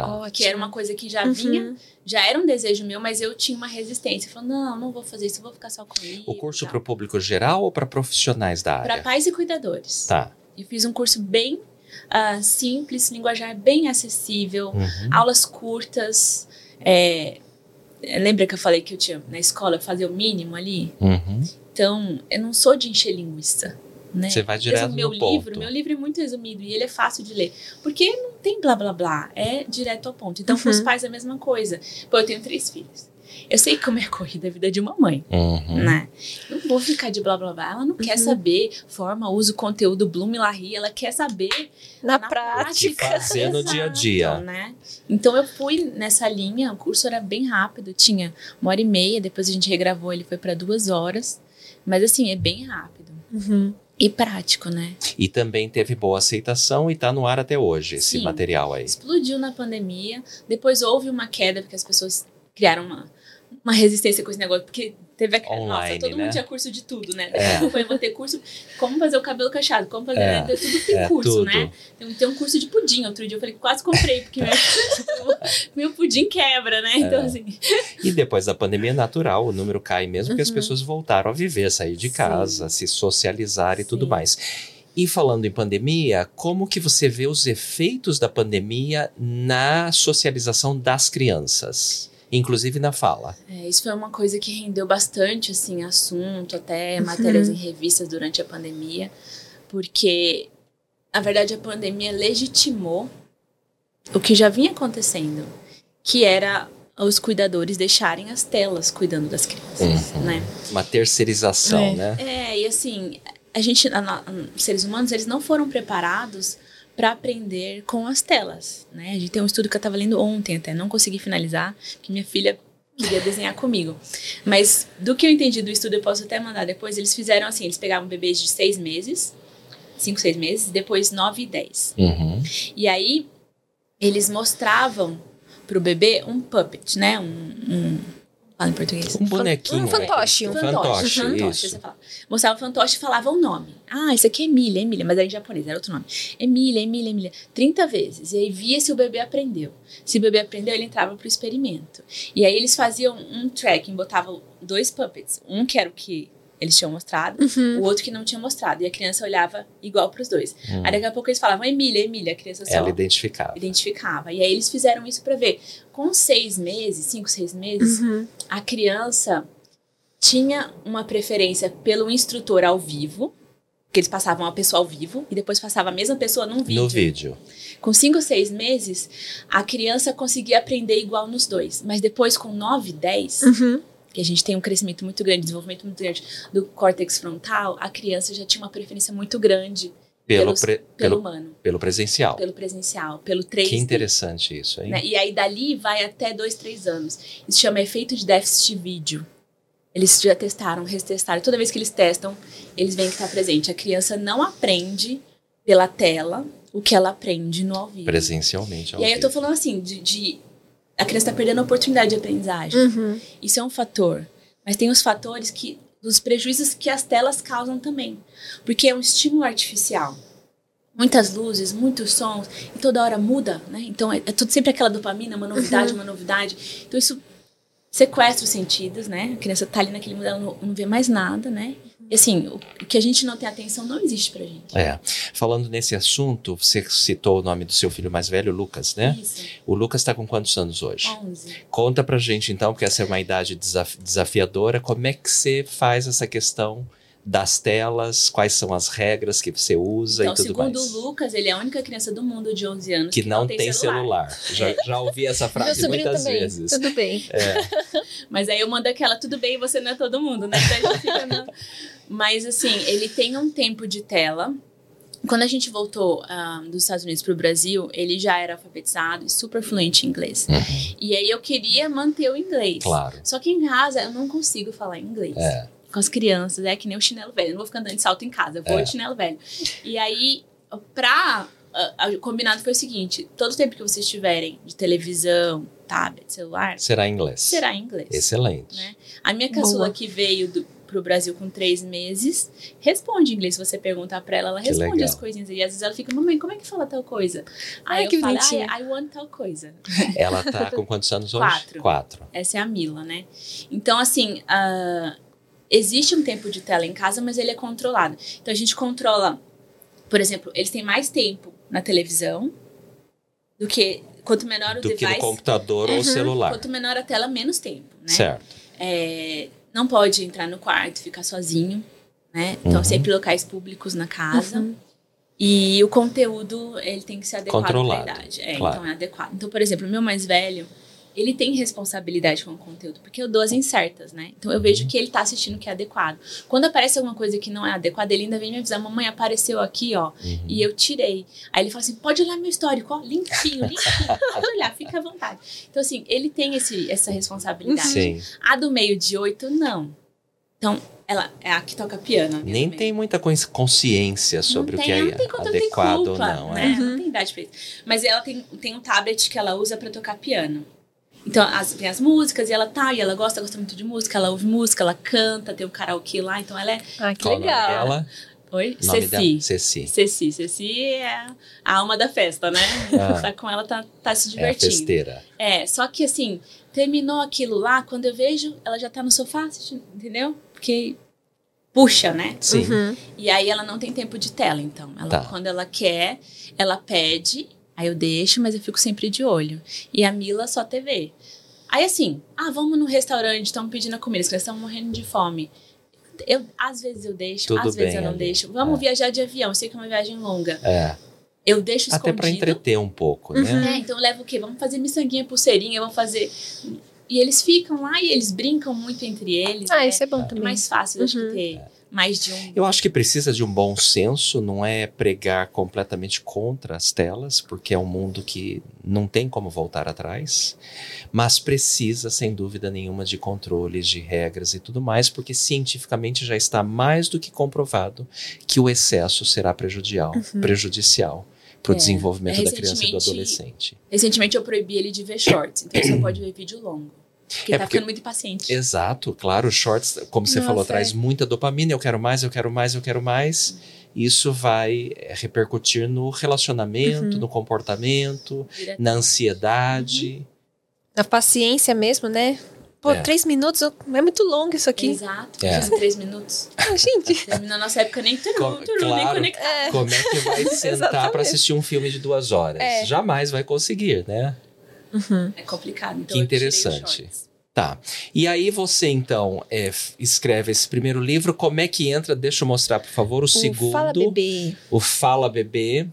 Speaker 3: Tá.
Speaker 4: Ótimo.
Speaker 1: que era uma coisa que já
Speaker 4: Uhum.
Speaker 1: vinha, já era um desejo meu, mas eu tinha uma resistência. Falando, não, não vou fazer isso, eu vou ficar só comigo.
Speaker 3: O curso para o público geral ou para profissionais da
Speaker 1: Para
Speaker 3: área?
Speaker 1: pais e cuidadores.
Speaker 3: Tá.
Speaker 1: Eu fiz um curso bem ah, simples, linguajar bem acessível,
Speaker 3: Uhum.
Speaker 1: aulas curtas. é, lembra que eu falei que eu tinha na escola eu fazia o mínimo ali?
Speaker 3: Uhum.
Speaker 1: Então, eu não sou de encher linguiça. Né?
Speaker 3: Você vai direto
Speaker 1: meu
Speaker 3: no
Speaker 1: livro,
Speaker 3: ponto.
Speaker 1: meu livro é muito resumido e ele é fácil de ler. Porque não tem blá blá blá, é direto ao ponto. Então, com os
Speaker 4: Uhum.
Speaker 1: pais é a mesma coisa. Pô, eu tenho três filhos. Eu sei como é corrida a vida de uma mãe,
Speaker 3: Uhum.
Speaker 1: né? Eu não vou ficar de blá blá blá. Ela não quer saber forma, uso, conteúdo, Bloom, Larry. Ela quer saber
Speaker 4: Na,
Speaker 1: na
Speaker 4: prática.
Speaker 3: fazer no dia a dia.
Speaker 1: Né? Então eu fui nessa linha, o curso era bem rápido, tinha uma hora e meia, depois a gente regravou, ele foi para duas horas. Mas assim, é bem rápido.
Speaker 4: Uhum.
Speaker 1: E prático, né?
Speaker 3: E também teve boa aceitação e tá no ar até hoje esse
Speaker 1: Sim.
Speaker 3: material aí.
Speaker 1: Explodiu na pandemia, depois houve uma queda, porque as pessoas criaram uma, uma resistência com esse negócio, porque teve a
Speaker 3: Online,
Speaker 1: Nossa, todo
Speaker 3: né?
Speaker 1: mundo tinha curso de tudo, né?
Speaker 3: É.
Speaker 1: Daqui a pouco eu vou ter curso como fazer o cabelo cacheado, como fazer.
Speaker 3: É.
Speaker 1: né? Tudo tem
Speaker 3: É,
Speaker 1: curso,
Speaker 3: tudo.
Speaker 1: né? Tem, tem um curso de pudim. Outro dia eu falei, quase comprei, porque meu, meu pudim quebra, né? Então,
Speaker 3: É.
Speaker 1: assim.
Speaker 3: E depois da pandemia é natural, o número cai mesmo, porque as
Speaker 4: Uhum.
Speaker 3: pessoas voltaram a viver, sair de
Speaker 1: Sim.
Speaker 3: casa, se socializar e tudo
Speaker 1: Sim.
Speaker 3: mais. E falando em pandemia, como que você vê os efeitos da pandemia na socialização das crianças? Inclusive na fala.
Speaker 1: É, isso foi uma coisa que rendeu bastante, assim, assunto, até
Speaker 4: Uhum.
Speaker 1: matérias em revistas durante a pandemia, porque, na verdade, a pandemia legitimou o que já vinha acontecendo, que era os cuidadores deixarem as telas cuidando das crianças,
Speaker 3: Uhum.
Speaker 1: né?
Speaker 3: Uma terceirização,
Speaker 4: É.
Speaker 3: né?
Speaker 1: É, e assim, a gente, a os seres humanos, eles não foram preparados para aprender com as telas, né? A gente tem um estudo que eu estava lendo ontem até, não consegui finalizar, que minha filha queria desenhar comigo. Mas do que eu entendi do estudo, eu posso até mandar depois, eles fizeram assim, eles pegavam bebês de seis meses, cinco, seis meses, depois nove e dez.
Speaker 3: Uhum.
Speaker 1: E aí, eles mostravam pro bebê um puppet, né? Um... um fala em português.
Speaker 3: Um bonequinho.
Speaker 4: um fantoche,
Speaker 3: né?
Speaker 4: um
Speaker 3: Um fantoche,
Speaker 1: fantoche,
Speaker 3: isso.
Speaker 1: você fala. Mostrava o fantoche e falava o nome. Ah, isso aqui é Emília, Emília, mas aí em japonês era outro nome. Emília, Emília, Emília. 30 vezes. E aí via se o bebê aprendeu. Se o bebê aprendeu, ele entrava pro experimento. E aí eles faziam um tracking, botavam dois puppets. Um que era o que eles tinham mostrado,
Speaker 4: Uhum.
Speaker 1: o outro que não tinha mostrado. E a criança olhava igual pros dois.
Speaker 3: Hum.
Speaker 1: Aí daqui a pouco eles falavam Emília, Emília. A criança só
Speaker 3: Ela identificava.
Speaker 1: identificava. E aí eles fizeram isso pra ver. Com seis meses, cinco, seis meses,
Speaker 4: Uhum.
Speaker 1: a criança tinha uma preferência pelo instrutor ao vivo, que eles passavam a pessoa ao vivo e depois passava a mesma pessoa num vídeo.
Speaker 3: No vídeo.
Speaker 1: Com cinco, seis meses, a criança conseguia aprender igual nos dois. Mas depois, com nove, dez,
Speaker 4: Uhum.
Speaker 1: Que a gente tem um crescimento muito grande, desenvolvimento muito grande do córtex frontal, a criança já tinha uma preferência muito grande
Speaker 3: Pelo,
Speaker 1: Pelos-
Speaker 3: pre-
Speaker 1: pelo
Speaker 3: pelo,
Speaker 1: humano,
Speaker 3: pelo presencial.
Speaker 1: pelo presencial, pelo 3D.
Speaker 3: Que interessante isso, hein?
Speaker 1: né? E aí dali vai até dois, três anos. Isso chama efeito de déficit de vídeo. Eles já testaram, retestaram. Toda vez que eles testam, eles veem que está presente. A criança não aprende pela tela o que ela aprende no ao vivo.
Speaker 3: Presencialmente. ao
Speaker 1: E aí eu tô
Speaker 3: vivo.
Speaker 1: falando assim, de, de- a criança está perdendo a oportunidade de aprendizagem.
Speaker 4: Uhum.
Speaker 1: Isso é um fator. Mas tem os fatores que. os prejuízos que as telas causam também. Porque é um estímulo artificial. Muitas luzes, muitos sons, e toda hora muda, né? Então é, é tudo sempre aquela dopamina, uma novidade, uma novidade. Então isso sequestra os sentidos, né? A criança tá ali naquele mundo, ela não, não vê mais nada, né? Assim, o, que a gente não tem atenção não existe pra gente.
Speaker 3: É. Falando nesse assunto, você citou o nome do seu filho mais velho, Lucas, né?
Speaker 1: Isso.
Speaker 3: O Lucas está com quantos anos hoje?
Speaker 1: 11.
Speaker 3: Conta pra gente então, porque essa é uma idade desaf- desafiadora, como é que você faz essa questão das telas, quais são as regras que você usa
Speaker 1: Então,
Speaker 3: e tudo
Speaker 1: segundo
Speaker 3: mais?
Speaker 1: o Lucas, ele é a única criança do mundo de 11 anos
Speaker 3: que não, tem celular. Já, já ouvi essa frase muitas
Speaker 4: também.
Speaker 3: vezes.
Speaker 4: Tudo bem.
Speaker 1: Mas aí eu mando aquela, tudo bem, você não é todo mundo, né? Então a gente fica na- Mas assim, ele tem um tempo de tela. Quando a gente voltou ah, dos Estados Unidos para o Brasil, ele já era alfabetizado e super fluente em inglês. E aí eu queria manter o inglês.
Speaker 3: Claro.
Speaker 1: Só que em casa eu não consigo falar inglês.
Speaker 3: É.
Speaker 1: Com as crianças, é que nem o chinelo velho. Eu não vou ficar andando de salto em casa, eu vou
Speaker 3: É.
Speaker 1: de chinelo velho. E aí, pra. ah, ah, o combinado foi o seguinte: todo o tempo que vocês tiverem de televisão, tablet, celular,
Speaker 3: Será em inglês.
Speaker 1: será em inglês.
Speaker 3: Excelente.
Speaker 1: Né? A minha caçula
Speaker 4: Boa.
Speaker 1: que veio do, pro Brasil com três meses responde inglês. Se você perguntar pra ela, ela
Speaker 3: Que
Speaker 1: responde
Speaker 3: legal.
Speaker 1: as coisinhas. E às vezes ela fica, mamãe, como é que fala tal coisa?
Speaker 4: Ai,
Speaker 1: Aí eu
Speaker 4: que
Speaker 1: falo. "Ai, I want tal coisa.
Speaker 3: Ela tá com quantos anos hoje?
Speaker 1: Quatro.
Speaker 3: Quatro.
Speaker 1: Essa é a Mila, né? Então, assim, ah, existe um tempo de tela em casa, mas ele é controlado. Então, a gente controla, por exemplo, eles têm mais tempo na televisão do que. Quanto menor o
Speaker 3: Do que no
Speaker 1: device,
Speaker 3: computador ou
Speaker 4: Uhum.
Speaker 3: celular.
Speaker 1: quanto menor a tela, menos tempo, né?
Speaker 3: Certo.
Speaker 1: É, não pode entrar no quarto, ficar sozinho, né? Então,
Speaker 3: Uhum.
Speaker 1: sempre locais públicos na casa.
Speaker 4: Uhum.
Speaker 1: E o conteúdo, ele tem que ser adequado
Speaker 3: Controlado,
Speaker 1: pra idade. É,
Speaker 3: claro.
Speaker 1: então é adequado. Então, por exemplo, o meu mais velho, ele tem responsabilidade com o conteúdo, porque eu dou as incertas, né? Então eu
Speaker 3: Uhum.
Speaker 1: vejo que ele tá assistindo o que é adequado. Quando aparece alguma coisa que não é adequada, ele ainda vem me avisar, mamãe, apareceu aqui, ó,
Speaker 3: Uhum.
Speaker 1: e eu tirei. Aí ele fala assim, pode olhar meu histórico, ó, limpinho, limpinho, pode olhar, fica à vontade. Então, assim, ele tem esse, essa responsabilidade.
Speaker 3: Sim.
Speaker 1: A do meio de oito, não. Então, ela é a que toca piano.
Speaker 3: Nem tem muita cons- consciência sobre
Speaker 1: não
Speaker 3: o
Speaker 1: tem,
Speaker 3: que
Speaker 1: ela
Speaker 3: é
Speaker 1: não tem conta, não tem
Speaker 3: adequado ou não.
Speaker 1: né?
Speaker 3: É.
Speaker 1: Não tem idade pra isso. Mas ela tem, tem um tablet que ela usa pra tocar piano. Então, as, tem as músicas e ela tá, e ela gosta, gosta muito de música, ela ouve música, ela canta, tem um karaokê lá, então ela é.
Speaker 4: Ah, que
Speaker 3: Qual
Speaker 4: legal.
Speaker 3: dela?
Speaker 1: Oi? Ceci.
Speaker 3: Ceci.
Speaker 1: Ceci. Ceci é a alma da festa, né?
Speaker 3: Ah.
Speaker 1: tá com ela, tá, tá se
Speaker 3: É a
Speaker 1: divertindo.
Speaker 3: festeira.
Speaker 1: É, só que assim, terminou aquilo lá, quando eu vejo, ela já tá no sofá entendeu? Porque puxa, né?
Speaker 3: Sim.
Speaker 4: Uhum.
Speaker 1: E aí ela não tem tempo de tela, então. Ela,
Speaker 3: Tá.
Speaker 1: Quando ela quer, ela pede, aí eu deixo, mas eu fico sempre de olho. E a Mila só TV. Aí assim, ah, vamos no restaurante, estão pedindo a comida, caras estão morrendo de fome. Eu, às vezes eu deixo,
Speaker 3: Tudo
Speaker 1: às vezes
Speaker 3: bem
Speaker 1: eu não
Speaker 3: ali.
Speaker 1: deixo. Vamos
Speaker 3: É.
Speaker 1: viajar de avião, eu sei que é uma viagem longa.
Speaker 3: É.
Speaker 1: Eu deixo
Speaker 3: Até
Speaker 1: escondido.
Speaker 3: pra entreter um pouco,
Speaker 4: Uhum.
Speaker 3: né?
Speaker 1: É, então leva o quê? Vamos fazer miçanguinha, pulseirinha, vamos fazer. E eles ficam lá e eles brincam muito entre eles.
Speaker 4: Ah,
Speaker 1: né?
Speaker 4: isso é bom
Speaker 1: É
Speaker 4: também.
Speaker 1: mais fácil, eu acho
Speaker 4: Uhum.
Speaker 1: que ter mais de um.
Speaker 3: Eu acho que precisa de um bom senso, não é pregar completamente contra as telas, porque é um mundo que não tem como voltar atrás, mas precisa, sem dúvida nenhuma, de controles, de regras e tudo mais, porque cientificamente já está mais do que comprovado que o excesso será prejudicial, prejudicial para o
Speaker 1: É.
Speaker 3: desenvolvimento da criança e do adolescente.
Speaker 1: Recentemente eu proibi ele de ver shorts, então ele só pode ver vídeo longo. Porque
Speaker 3: É
Speaker 1: tá
Speaker 3: porque-
Speaker 1: ficando muito impaciente.
Speaker 3: Exato, claro, os shorts, como você
Speaker 4: Nossa,
Speaker 3: falou,
Speaker 4: é.
Speaker 3: traz muita dopamina, eu quero mais, eu quero mais, eu quero mais. Isso vai eh, repercutir no relacionamento,
Speaker 4: Uhum.
Speaker 3: no comportamento,
Speaker 1: Direto.
Speaker 3: na ansiedade.
Speaker 4: A paciência mesmo, né? Pô,
Speaker 3: É.
Speaker 4: três minutos é muito longo isso aqui.
Speaker 1: Exato,
Speaker 3: É.
Speaker 1: três minutos.
Speaker 4: Ah, gente.
Speaker 1: Na nossa época nem turu,
Speaker 3: Co-
Speaker 1: turu, nem
Speaker 3: claro.
Speaker 1: conectar.
Speaker 4: É.
Speaker 3: Como é que vai sentar para assistir um filme de duas horas?
Speaker 4: É.
Speaker 3: Jamais vai conseguir, né?
Speaker 4: Uhum.
Speaker 1: É complicado. Então
Speaker 3: Que interessante. Tá. E aí você, então, é, f- escreve esse primeiro livro. Como é que entra? Deixa eu mostrar, por favor, o,
Speaker 4: O
Speaker 3: segundo.
Speaker 4: Fala Bebê.
Speaker 3: O Fala Bebê.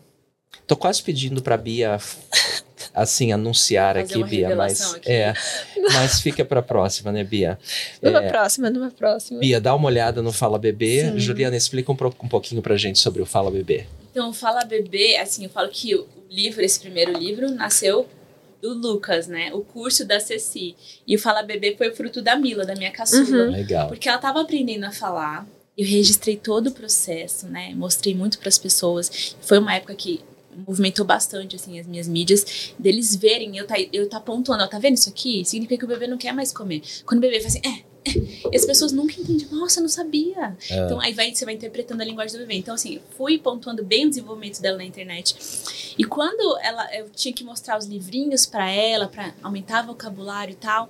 Speaker 3: Tô quase pedindo pra Bia assim anunciar
Speaker 1: Fazer
Speaker 3: aqui,
Speaker 1: uma
Speaker 3: Bia, mas
Speaker 1: aqui.
Speaker 3: é, mas fica pra próxima, né, Bia?
Speaker 4: Numa
Speaker 3: É,
Speaker 4: próxima, numa próxima.
Speaker 3: Bia, dá uma olhada no Fala Bebê.
Speaker 4: Sim.
Speaker 3: Juliana, explica um, um pouquinho pra gente sobre o Fala Bebê.
Speaker 1: Então, Fala Bebê, assim, eu falo que o livro, esse primeiro livro, nasceu do Lucas, né? O curso da Ceci. E o Fala Bebê foi fruto da Mila, da minha caçula.
Speaker 4: Uhum.
Speaker 3: Legal.
Speaker 1: Porque ela tava aprendendo a falar. Eu registrei todo o processo, né? Mostrei muito para as pessoas. Foi uma época que movimentou bastante assim as minhas mídias deles verem eu tá eu tá pontuando, ó, tá vendo isso aqui? Significa que o bebê não quer mais comer. Quando o bebê faz assim, é. E as pessoas nunca entendem. Nossa, eu não sabia.
Speaker 3: É.
Speaker 1: Então aí vai, você vai interpretando a linguagem do bebê. Então assim, fui pontuando bem o desenvolvimento dela na internet. E quando ela eu tinha que mostrar os livrinhos para ela, para aumentar o vocabulário e tal,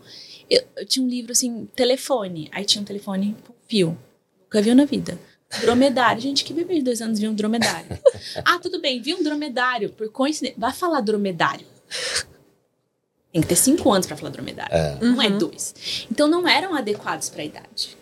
Speaker 1: eu, eu tinha um livro assim, telefone. Aí tinha um telefone fio. Nunca viu na vida. Dromedário. Gente, que bebê de dois anos viu um dromedário? ah, tudo bem, viu um dromedário. Por coincidência. Vai falar dromedário. Tem que ter cinco anos para falar dromedário.
Speaker 3: É.
Speaker 1: Não é
Speaker 4: Uhum.
Speaker 1: dois. Então não eram adequados para a idade.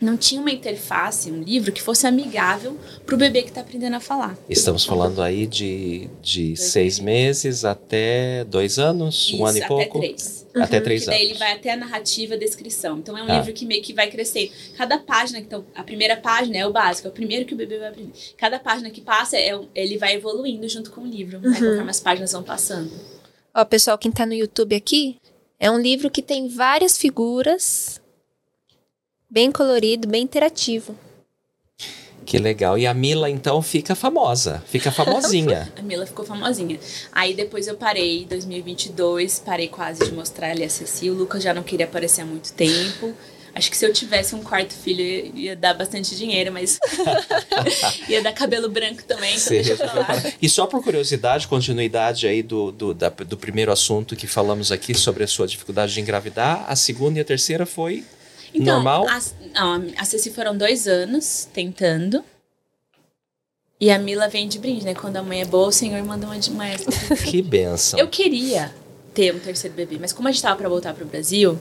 Speaker 1: Não tinha uma interface, um livro que fosse amigável para o bebê que está aprendendo a falar.
Speaker 3: Estamos falando aí de, de seis meses até dois anos, um
Speaker 1: Isso,
Speaker 3: ano e
Speaker 1: até
Speaker 3: pouco.
Speaker 1: três.
Speaker 3: Até três
Speaker 1: Que daí
Speaker 3: anos.
Speaker 1: ele vai até a narrativa, a descrição. Então é um
Speaker 3: Ah.
Speaker 1: livro que meio que vai crescer. Cada página, então, a primeira página é o básico, é o primeiro que o bebê vai aprender. Cada página que passa, é, um- ele vai evoluindo junto com o livro, né,
Speaker 4: Uhum.
Speaker 1: conforme as páginas vão passando.
Speaker 4: Ó, pessoal, quem tá no YouTube aqui, é um livro que tem várias figuras, bem colorido, bem interativo.
Speaker 3: Que legal. E a Mila, então, fica famosa, fica famosinha.
Speaker 1: A Mila ficou famosinha. Aí depois eu parei, em 2022, parei quase de mostrar a Ceci. O Lucas já não queria aparecer há muito tempo. Acho que se eu tivesse um quarto filho, ia, dar bastante dinheiro, mas ia dar cabelo branco também, então deixa pra.
Speaker 3: E só por curiosidade, continuidade aí do, do, da- do primeiro assunto que falamos aqui sobre a sua dificuldade de engravidar, a segunda e a terceira foi
Speaker 1: Então,
Speaker 3: normal?
Speaker 1: A, não, a Ceci foram dois anos tentando. E a Mila vem de brinde, né? Quando a mãe é boa, o senhor manda uma de extra.
Speaker 3: Que benção.
Speaker 1: Eu queria. ter um terceiro bebê. Mas como a gente tava para voltar pro Brasil,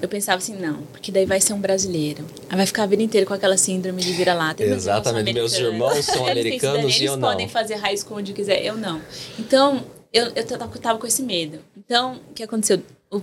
Speaker 1: eu pensava assim, não, porque daí vai ser um brasileiro. Aí vai ficar a vida inteira com aquela síndrome de vira-lata.
Speaker 3: Exatamente, meus irmãos são americanos e eu não.
Speaker 1: Eles podem fazer high school onde quiser, eu não. Então, eu, eu tava com esse medo. Então, o que aconteceu? O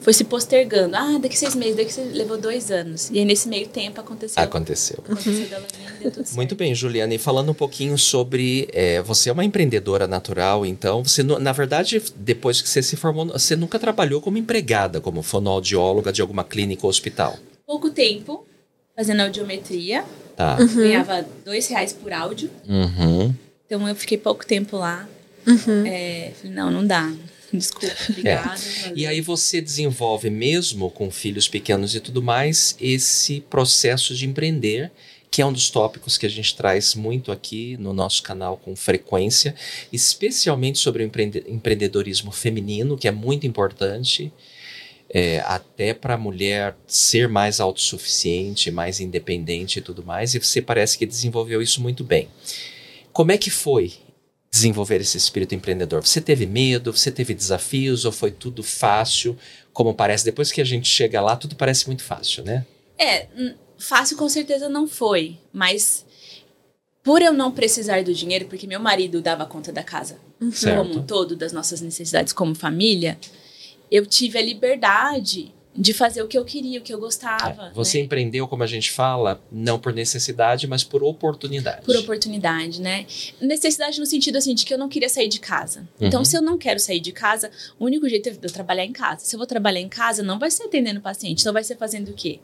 Speaker 1: foi se postergando. Ah, daqui seis meses, daqui seis... levou dois anos. E aí, nesse meio tempo, aconteceu.
Speaker 3: Aconteceu. aconteceu Muito bem, Juliana. E falando um pouquinho sobre. É, você é uma empreendedora natural, então. Você, na verdade, depois que você se formou, você nunca trabalhou como empregada, como fonoaudióloga de alguma clínica ou hospital?
Speaker 1: Pouco tempo, fazendo audiometria.
Speaker 3: Tá.
Speaker 1: Uhum. Ganhava dois reais por áudio.
Speaker 3: Uhum.
Speaker 1: Então, eu fiquei pouco tempo lá. Uhum. É, falei, não, não dá. Desculpa, obrigada.
Speaker 3: É. E aí você desenvolve, mesmo com filhos pequenos e tudo mais, esse processo de empreender, que é um dos tópicos que a gente traz muito aqui no nosso canal com frequência, especialmente sobre o empreendedorismo feminino, que é muito importante. É, até para a mulher ser mais autossuficiente, mais independente e tudo mais, e você parece que desenvolveu isso muito bem. Como é que foi desenvolver esse espírito empreendedor? Você teve medo? Você teve desafios? Ou foi tudo fácil? Como parece, depois que a gente chega lá, tudo parece muito fácil, né?
Speaker 1: É, fácil com certeza não foi, mas por eu não precisar do dinheiro, porque meu marido dava conta da casa
Speaker 3: certo.
Speaker 1: como um todo, das nossas necessidades como família, eu tive a liberdade de fazer o que eu queria, o que eu gostava.
Speaker 3: É, você
Speaker 1: né?
Speaker 3: empreendeu, como a gente fala, não por necessidade, mas por oportunidade.
Speaker 1: Por oportunidade, né? Necessidade no sentido assim de que eu não queria sair de casa. Então, uhum. Então, se eu não quero sair de casa, o único jeito é eu trabalhar em casa. Se eu vou trabalhar em casa, não vai ser atendendo paciente, então vai ser fazendo o quê?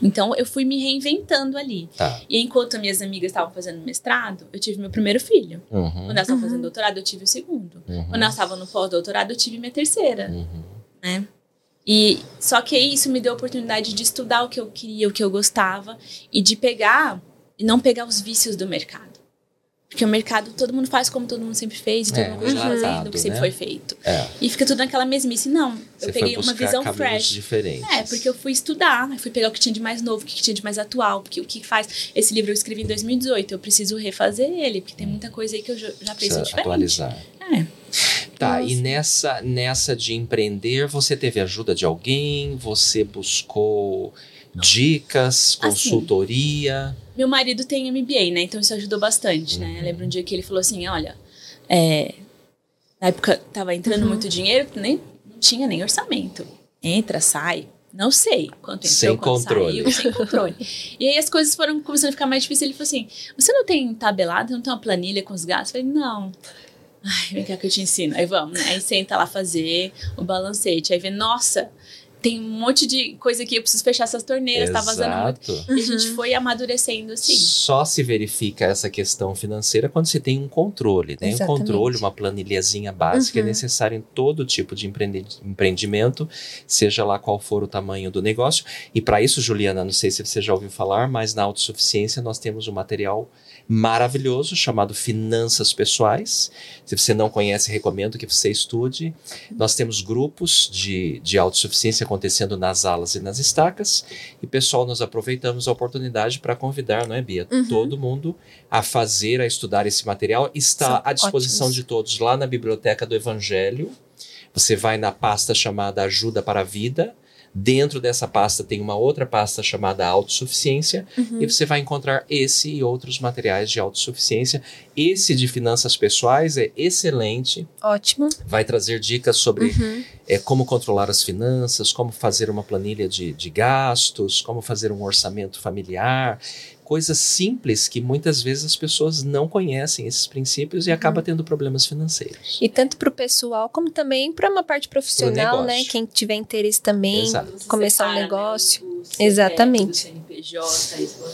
Speaker 1: Então, eu fui me reinventando ali.
Speaker 3: Tá.
Speaker 1: E enquanto minhas amigas estavam fazendo mestrado, eu tive meu primeiro filho.
Speaker 3: Uhum.
Speaker 1: Quando elas estavam uhum. fazendo doutorado, eu tive o segundo.
Speaker 3: Uhum.
Speaker 1: Quando elas estavam no pós-doutorado, eu tive minha terceira.
Speaker 3: Uhum.
Speaker 1: Né? E só que isso me deu a oportunidade de estudar o que eu queria, o que eu gostava e de pegar e não pegar os vícios do mercado. Porque o mercado, todo mundo faz como todo mundo sempre fez, e todo
Speaker 3: é,
Speaker 1: mundo continua fazendo o que sempre
Speaker 3: né?
Speaker 1: foi feito.
Speaker 3: É.
Speaker 1: E fica tudo naquela mesmice. Não,
Speaker 3: Você
Speaker 1: eu peguei uma visão fresh.
Speaker 3: Diferentes.
Speaker 1: É, porque eu fui estudar, eu fui pegar o que tinha de mais novo, o que tinha de mais atual, porque o que faz. Esse livro eu escrevi em 2018, eu preciso refazer ele, porque tem muita coisa aí que eu já pensei diferente.
Speaker 3: Atualizar.
Speaker 1: É.
Speaker 3: Tá, e nessa, nessa de empreender, você teve ajuda de alguém? Você buscou dicas, assim, consultoria?
Speaker 1: Assim, meu marido tem MBA, né? Então isso ajudou bastante, né? uhum. né? Eu lembro um dia que ele falou assim, olha, é, na época tava entrando uhum. muito dinheiro, nem não tinha nem orçamento. Entra, sai, não sei quanto entrou,
Speaker 3: sem
Speaker 1: quanto
Speaker 3: controle.
Speaker 1: saiu, sem controle. e aí as coisas foram começando a ficar mais difíceis. Ele falou assim: você não tem tabelado, não tem uma planilha com os gastos? Eu falei, não. Ai, vem cá que eu te ensino. Aí vamos, né? Aí senta lá fazer o balancete. Aí vê, nossa, tem um monte de coisa aqui, eu preciso fechar essas torneiras,
Speaker 3: Exato.
Speaker 1: tá vazando muito. Uhum. E a gente foi amadurecendo assim.
Speaker 3: Só se verifica essa questão financeira quando se tem um controle, né? Exatamente. Um controle, uma planilhazinha básica é uhum. é necessário em todo tipo de empreendimento, seja lá qual for o tamanho do negócio. E para isso, Juliana, não sei se você já ouviu falar, mas na autossuficiência nós temos um material maravilhoso chamado Finanças Pessoais. Se você não conhece, recomendo que você estude. Nós temos grupos de, de autossuficiência acontecendo nas alas e nas estacas. E, pessoal, nós aproveitamos a oportunidade para convidar, não é, Bia? Uhum. Todo mundo a fazer, a estudar esse material. Está São à disposição ótimos. de todos lá na Biblioteca do Evangelho. Você vai na pasta chamada Ajuda para a Vida Dentro dessa pasta tem uma outra pasta chamada autossuficiência uhum. e você vai encontrar esse e outros materiais de autossuficiência. Esse de finanças pessoais é excelente.
Speaker 4: Ótimo.
Speaker 3: Vai trazer dicas sobre uhum. é, como controlar as finanças, como fazer uma planilha de, de gastos, como fazer um orçamento familiar coisas simples que muitas vezes as pessoas não conhecem esses princípios e uhum. acaba tendo problemas financeiros.
Speaker 4: E tanto para o pessoal como também para uma parte profissional, né? Quem tiver interesse também, Exato. começar um negócio. Né, Exatamente.
Speaker 1: CNPJ,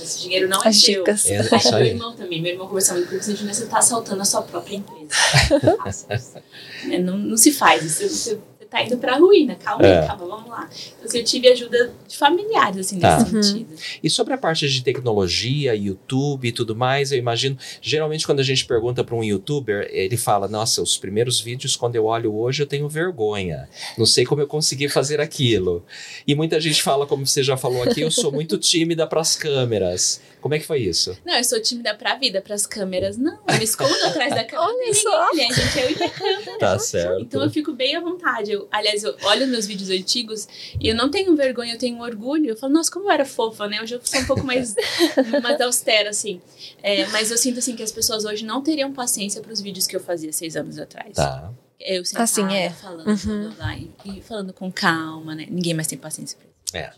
Speaker 1: esse dinheiro não
Speaker 4: As é dicas.
Speaker 1: seu. É, é meu irmão também. Meu irmão conversava comigo, você está assaltando a sua própria empresa. é, não, não se faz isso. Você tá indo pra ruína, calma,
Speaker 3: É.
Speaker 1: calma, vamos lá. Então, assim, eu tive ajuda de familiares, assim,
Speaker 3: Tá.
Speaker 1: nesse
Speaker 4: Uhum.
Speaker 1: sentido.
Speaker 3: E sobre a parte de tecnologia, YouTube e tudo mais, eu imagino, geralmente quando a gente pergunta para um youtuber, ele fala: "Nossa, os primeiros vídeos quando eu olho hoje eu tenho vergonha. Não sei como eu consegui fazer aquilo". E muita gente fala, como você já falou aqui, eu sou muito tímida para as câmeras. Como é que foi isso?
Speaker 1: Não, eu sou tímida pra vida, pras câmeras, não. Eu me escondo atrás da câmera.
Speaker 4: Olha só.
Speaker 1: ninguém, ali, gente, eu e minha câmera.
Speaker 3: Tá certo.
Speaker 1: Então eu fico bem à vontade. Eu, aliás, eu olho meus vídeos antigos e eu não tenho vergonha, eu tenho orgulho. Eu falo, nossa, como eu era fofa, né? Hoje eu sou um pouco mais, mais austera, assim. É, mas eu sinto, assim, que as pessoas hoje não teriam paciência pros vídeos que eu fazia seis anos atrás.
Speaker 3: Tá.
Speaker 1: Eu sentada,
Speaker 4: Assim, é.
Speaker 1: falando,
Speaker 4: Uhum.
Speaker 1: blá, e, falando com calma, né? Ninguém mais tem paciência pra isso.
Speaker 3: É.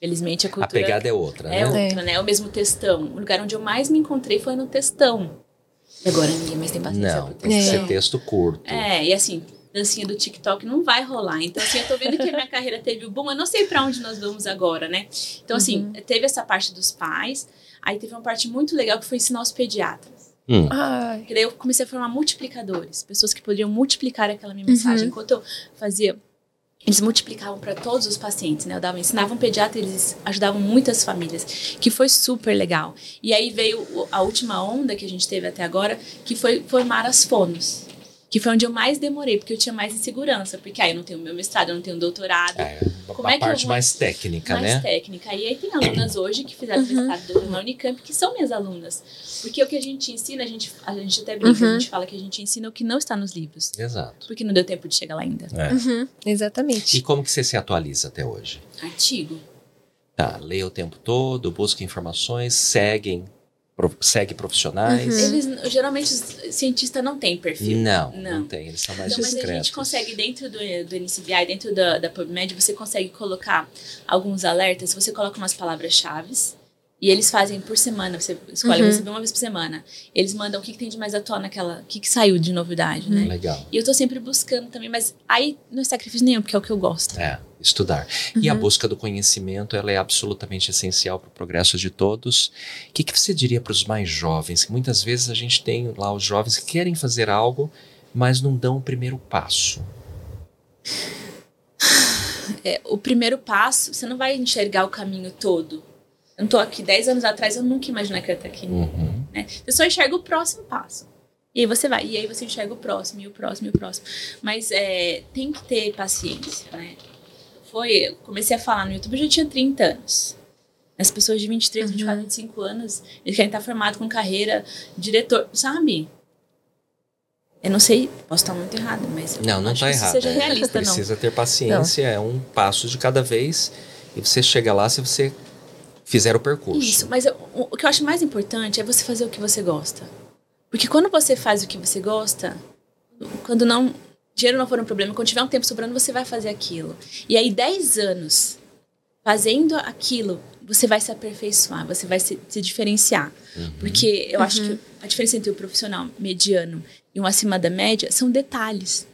Speaker 1: Felizmente a
Speaker 3: A
Speaker 1: cultura
Speaker 3: pegada é outra,
Speaker 1: é
Speaker 3: né?
Speaker 1: outra, né? É o mesmo textão. O lugar onde eu mais me encontrei foi no textão. Agora ninguém mais tem paciência
Speaker 3: Não, tem que ser texto curto.
Speaker 1: É, e assim, dancinha do TikTok não vai rolar. Então, assim, eu tô vendo que a minha carreira teve o boom. Eu não sei pra onde nós vamos agora, né? Então, assim,
Speaker 4: Uhum.
Speaker 1: teve essa parte dos pais. Aí teve uma parte muito legal que foi ensinar os pediatras.
Speaker 3: Hum.
Speaker 1: Daí eu comecei a formar multiplicadores. Pessoas que poderiam multiplicar aquela minha mensagem.
Speaker 4: Uhum.
Speaker 1: Enquanto eu fazia... Eles multiplicavam para todos os pacientes, né? Eu dava, ensinava um pediatra, eles ajudavam muitas famílias, que foi super legal. E aí veio a última onda que a gente teve até agora, que foi formar as fonos. Que foi onde eu mais demorei, porque eu tinha mais insegurança. Porque aí eu não tenho meu mestrado, eu não tenho doutorado.
Speaker 3: É,
Speaker 1: Como
Speaker 3: a
Speaker 1: é que eu
Speaker 3: parte
Speaker 1: vou-
Speaker 3: mais técnica,
Speaker 1: mais
Speaker 3: né?
Speaker 1: técnica. E aí tem alunas hoje que fizeram mestrado doutorado na Unicamp, que são minhas alunas. Porque o que a gente ensina, a gente, a gente até brinca,
Speaker 4: Uhum.
Speaker 1: a gente fala que a gente ensina o que não está nos livros.
Speaker 3: Exato.
Speaker 1: Porque não deu tempo de chegar lá ainda.
Speaker 3: É.
Speaker 4: Uhum,
Speaker 3: E
Speaker 4: exatamente.
Speaker 3: como que você se atualiza até hoje?
Speaker 1: Artigo.
Speaker 3: Tá, lê o tempo todo, busca informações, seguem, segue profissionais.
Speaker 4: Uhum.
Speaker 1: Eles, geralmente, os cientistas não têm perfil.
Speaker 3: Não, não,
Speaker 1: Não.
Speaker 3: tem, eles são mais
Speaker 1: Então, mas a
Speaker 3: discretos.
Speaker 1: gente consegue, dentro do, do NCBI, dentro da, da PubMed, você consegue colocar alguns alertas. Você coloca umas palavras-chave e eles fazem por semana. Você escolhe
Speaker 4: Uhum.
Speaker 1: receber uma vez por semana. Eles mandam o que, que tem de mais atual naquela. O que, que saiu de novidade, né?
Speaker 3: Legal.
Speaker 1: E eu tô sempre buscando também, mas aí não é sacrifício nenhum, porque é o que eu gosto.
Speaker 3: É, estudar. E a
Speaker 1: Uhum.
Speaker 3: busca do conhecimento, ela é absolutamente essencial para o progresso de todos. O que, que você diria para os mais jovens? Que muitas vezes a gente tem lá os jovens que querem fazer algo, mas não dão o primeiro passo.
Speaker 1: É, o primeiro passo, você não vai enxergar o caminho todo. Eu não tô aqui 10 anos atrás, eu nunca imaginei que eu ia estar aqui.
Speaker 3: Uhum.
Speaker 1: né? Você só enxerga o próximo passo. E aí você vai, e aí você enxerga o próximo, e o próximo, e o próximo. Mas é, tem que ter paciência, né? Foi, eu comecei a falar no YouTube, eu já tinha 30 anos. As pessoas de 23, 24, 25 anos, eles querem estar formados com carreira, diretor, sabe? Eu não sei, posso estar muito errado, mas
Speaker 3: Não, não está errado.
Speaker 1: seja
Speaker 3: é.
Speaker 1: realista, não.
Speaker 3: Precisa ter paciência, é um passo de cada vez. E você chega lá se você fizer o percurso.
Speaker 1: Isso, mas eu- o, o que eu acho mais importante é você fazer o que você gosta. Porque quando você faz o que você gosta, quando não. Dinheiro não for um problema, quando tiver um tempo sobrando, você vai fazer aquilo. E aí, 10 anos fazendo aquilo, você vai se aperfeiçoar, você vai se, se diferenciar.
Speaker 3: Uhum.
Speaker 1: Porque eu acho que a diferença entre o profissional mediano e um acima da média são detalhes.